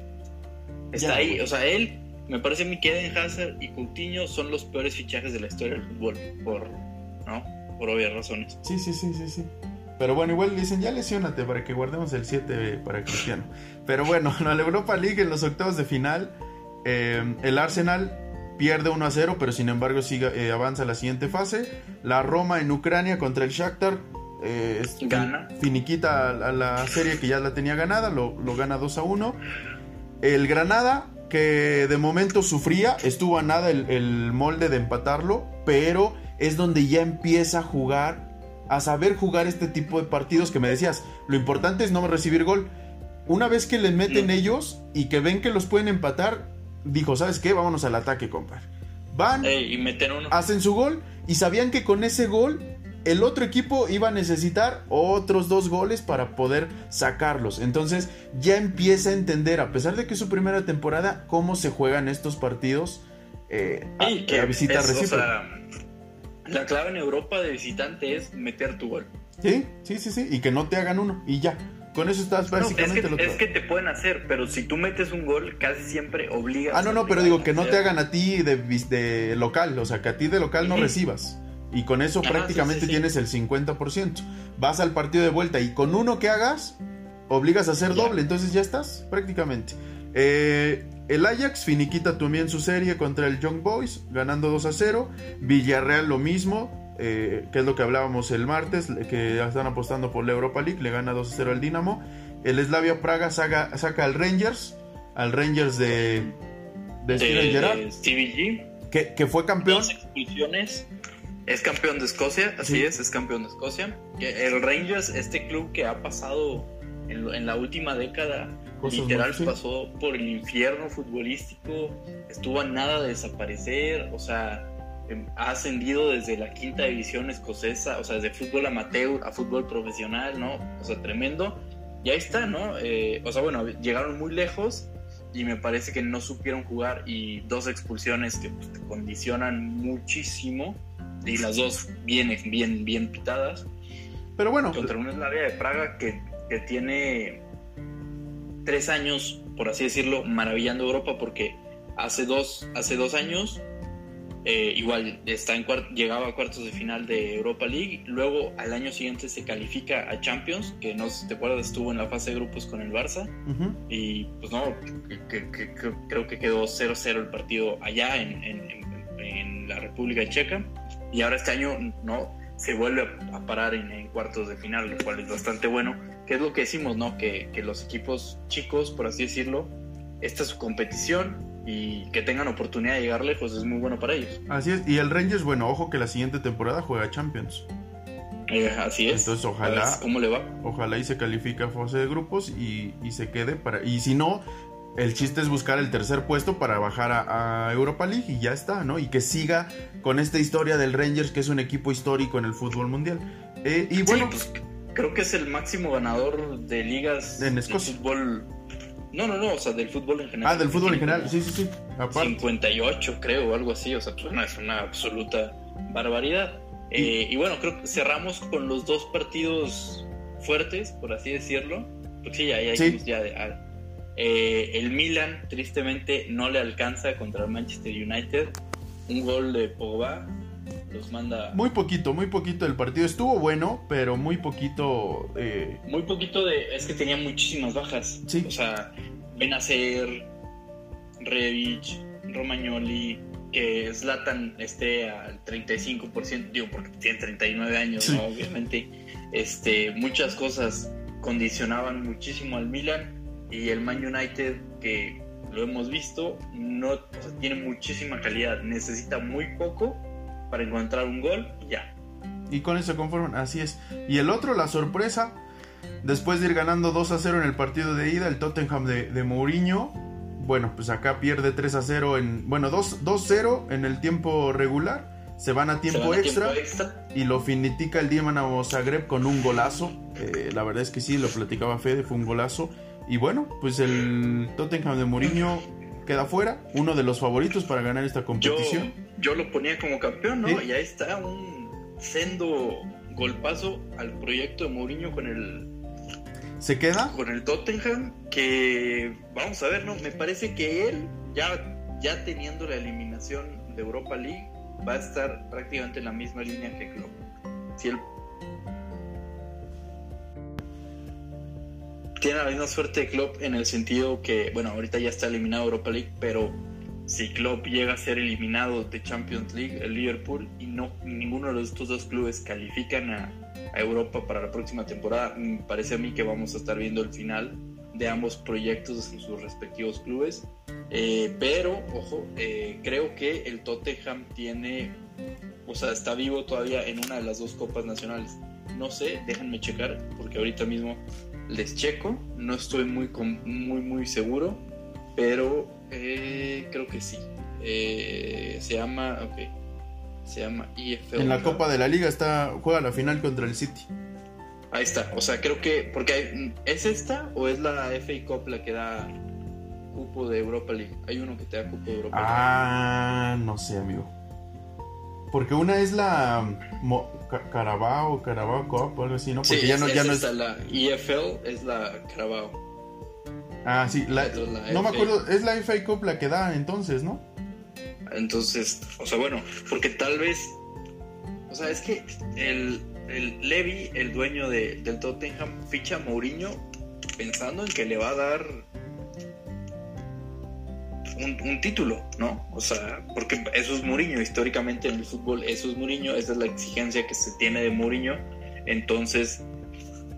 Está ahí, o sea, él, me parece a mí que Eden Hazard y Coutinho son los peores fichajes de la historia del fútbol, por, ¿no? Por obvias razones. Sí, sí, sí, sí, sí. Pero bueno, igual dicen, ya lesiónate para que guardemos el 7 para Cristiano. Pero bueno, <laughs> en la Europa League, en los octavos de final, eh, el Arsenal pierde 1 a 0, pero sin embargo sigue, eh, avanza a la siguiente fase. La Roma en Ucrania contra el Shakhtar. Eh, Gana. Finiquita a, la serie que ya la tenía ganada, lo, gana 2 a 1. El Granada, que de momento sufría, estuvo a nada el, el molde de empatarlo, pero es donde ya empieza a jugar a saber jugar este tipo de partidos que me decías, lo importante es no recibir gol. Una vez que les meten ellos y que ven que los pueden empatar, dijo, ¿sabes qué? Vámonos al ataque, compa. Van, y meten hacen su gol y sabían que con ese gol el otro equipo iba a necesitar otros dos goles para poder sacarlos. Entonces ya empieza a entender, a pesar de que es su primera temporada, cómo se juegan estos partidos eh, a, visita recíproca. La clave en Europa de visitante es meter tu gol. Sí, sí, sí, sí. Y que no te hagan uno. Y ya. Con eso estás básicamente es, que, es que te pueden hacer, pero si tú metes un gol, casi siempre obligas. Ah, no, no, pero digo que no te hagan a ti de, de, local. O sea, que a ti de local no recibas. Y con eso prácticamente tienes el 50%. Vas al partido de vuelta y con uno que hagas, obligas a hacer doble. Entonces ya estás prácticamente. Eh, el Ajax finiquita también su serie contra el Young Boys, ganando 2 a 0. Villarreal lo mismo, eh, que es lo que hablábamos el martes, que ya están apostando por la Europa League, le gana 2 a 0 al Dinamo. El Slavia Praga saca, saca al Rangers, al Rangers de, de, Steven Gerrard, que, que, fue campeón. Dos expulsiones. Es campeón de Escocia, así es, es campeón de Escocia. El Rangers, este club que ha pasado en, en la última década literal pasó por el infierno futbolístico, estuvo a nada de desaparecer, o sea, em, ha ascendido desde la quinta división escocesa, o sea, desde fútbol amateur a fútbol profesional, ¿no? O sea, tremendo. Y ahí está, ¿no? Eh, o sea, bueno, llegaron muy lejos y me parece que no supieron jugar y dos expulsiones que pues, te condicionan muchísimo y las dos bien, bien, bien pitadas. Pero bueno. Contra una área de Praga que, que tiene tres años, por así decirlo, maravillando Europa porque hace dos, hace dos años eh, igual está en llegaba a cuartos de final de Europa League, luego al año siguiente se califica a Champions, que no sé si te acuerdas, estuvo en la fase de grupos con el Barça, y pues no, creo que quedó 0-0 el partido allá en, en, la República Checa, y ahora este año no se vuelve a, parar en, cuartos de final, lo cual es bastante bueno que es lo que decimos, ¿no? Que, que, los equipos chicos, por así decirlo, esta es su competición y que tengan oportunidad de llegar lejos es muy bueno para ellos. Así es, y el Rangers, bueno, ojo que la siguiente temporada juega Champions. Eh, así es. Entonces ojalá, ¿cómo le va? Ojalá y se califique a fase de grupos y, y, se quede para... Y si no, el chiste es buscar el tercer puesto para bajar a, Europa League y ya está, ¿no? Y que siga con esta historia del Rangers, que es un equipo histórico en el fútbol mundial. Eh, y bueno, pues, creo que es el máximo ganador de ligas en Escocia. de fútbol. No, no, no, o sea, del fútbol en general. Ah, del fútbol en general, sí, sí, sí. 58, creo, o algo así, o sea, pues, es una absoluta barbaridad. Eh, y bueno, creo que cerramos con los dos partidos fuertes, por así decirlo. Porque sí, ya, ya, ya eh, el Milan, tristemente, no le alcanza contra el Manchester United. Un gol de Pogba los manda. Muy poquito, muy poquito. El partido estuvo bueno, pero muy poquito. Eh, muy poquito de. Es que tenía muchísimas bajas. O sea, Benacer, Revich, Romagnoli, que Zlatan esté al 35%, digo, porque tiene 39 años, obviamente. Este, muchas cosas condicionaban muchísimo al Milan y el Man United, que lo hemos visto, no tiene muchísima calidad, necesita muy poco para encontrar un gol y ya. Y con eso conforman, así es. Y el otro, la sorpresa, después de ir ganando 2 a 0 en el partido de ida, el Tottenham de, de Mourinho, bueno, pues acá pierde 3 a 0 en, bueno, 2-0 en el tiempo regular. Se van a tiempo, extra, y lo finitica el Dinamo Zagreb con un golazo. Eh, la verdad es que sí, lo platicaba Fede, fue un golazo. Y bueno, pues el Tottenham de Mourinho queda fuera, uno de los favoritos para ganar esta competición. Yo, lo ponía como campeón, ¿no? Y ahí está un sendo golpazo al proyecto de Mourinho con el ¿Se queda? Con el Tottenham, que vamos a ver, ¿no? Me parece que él, ya, ya teniendo la eliminación de Europa League, va a estar prácticamente en la misma línea que Klopp. Si él tiene la misma suerte de Klopp en el sentido que, bueno, ahorita ya está eliminado Europa League, pero si Klopp llega a ser eliminado de Champions League, el Liverpool, y no ninguno de estos dos clubes califican a, Europa para la próxima temporada, me parece a mí que vamos a estar viendo el final de ambos proyectos en sus respectivos clubes. Eh, pero, ojo, eh, creo que el Tottenham tiene, o sea, está vivo todavía en una de las dos copas nacionales. No sé, déjenme checar, porque ahorita mismo les checo, no estoy muy, muy, muy seguro, pero eh, creo que sí. Eh, se llama, ok, se llama EFL. En la Copa de la Liga está, juega la final contra el City. Ahí está, o sea, creo que, porque ¿es esta o es la FA Cup la que da cupo de Europa League? Hay uno que te da cupo de Europa League. Ah, no sé, amigo. Porque una es la Carabao, Carabao Cup o algo así, ¿no? Porque sí, ya no, ya no es. La EFL es la Carabao. Ah, sí, no me acuerdo, es la FA Cup la que da entonces, ¿no? Entonces, o sea, bueno, porque tal vez, o sea, es que el, el Levy, el dueño de, del Tottenham, ficha a Mourinho pensando en que le va a dar un, título, ¿no? O sea, porque eso es Mourinho, históricamente en el fútbol eso es Mourinho, esa es la exigencia que se tiene de Mourinho, entonces,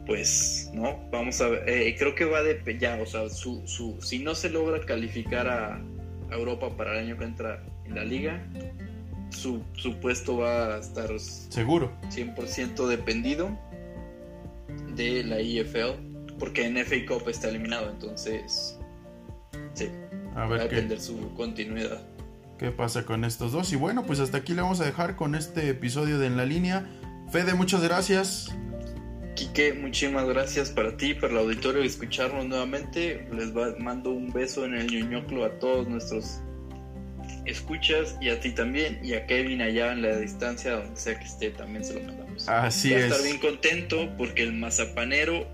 pues, ¿no? Vamos a ver, eh, creo que va de, ya, o sea, su, su, si no se logra calificar a, Europa para el año que entra en la liga, su, su puesto va a estar seguro 100% dependido de la IFL porque en FA Cup está eliminado entonces sí a ver a su continuidad. ¿Qué pasa con estos dos? Y bueno, pues hasta aquí le vamos a dejar con este episodio de En la Línea. Fede, muchas gracias. Quique, muchísimas gracias para ti, para el auditorio escucharnos nuevamente. Les mando un beso en el ñoñoclo a todos nuestros escuchas y a ti también y a Kevin allá en la distancia donde sea que esté también se lo mandamos. Así es. estar bien contento porque el mazapanero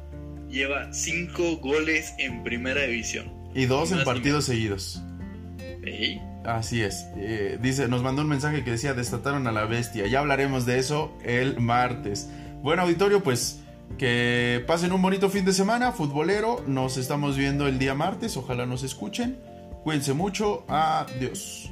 lleva cinco goles en primera división. Y dos en partidos seguidos. Así es. Eh, dice, nos mandó un mensaje que decía, destataron a la bestia. Ya hablaremos de eso el martes. Bueno, auditorio, pues que pasen un bonito fin de semana, futbolero. Nos estamos viendo el día martes. Ojalá nos escuchen. Cuídense mucho. Adiós.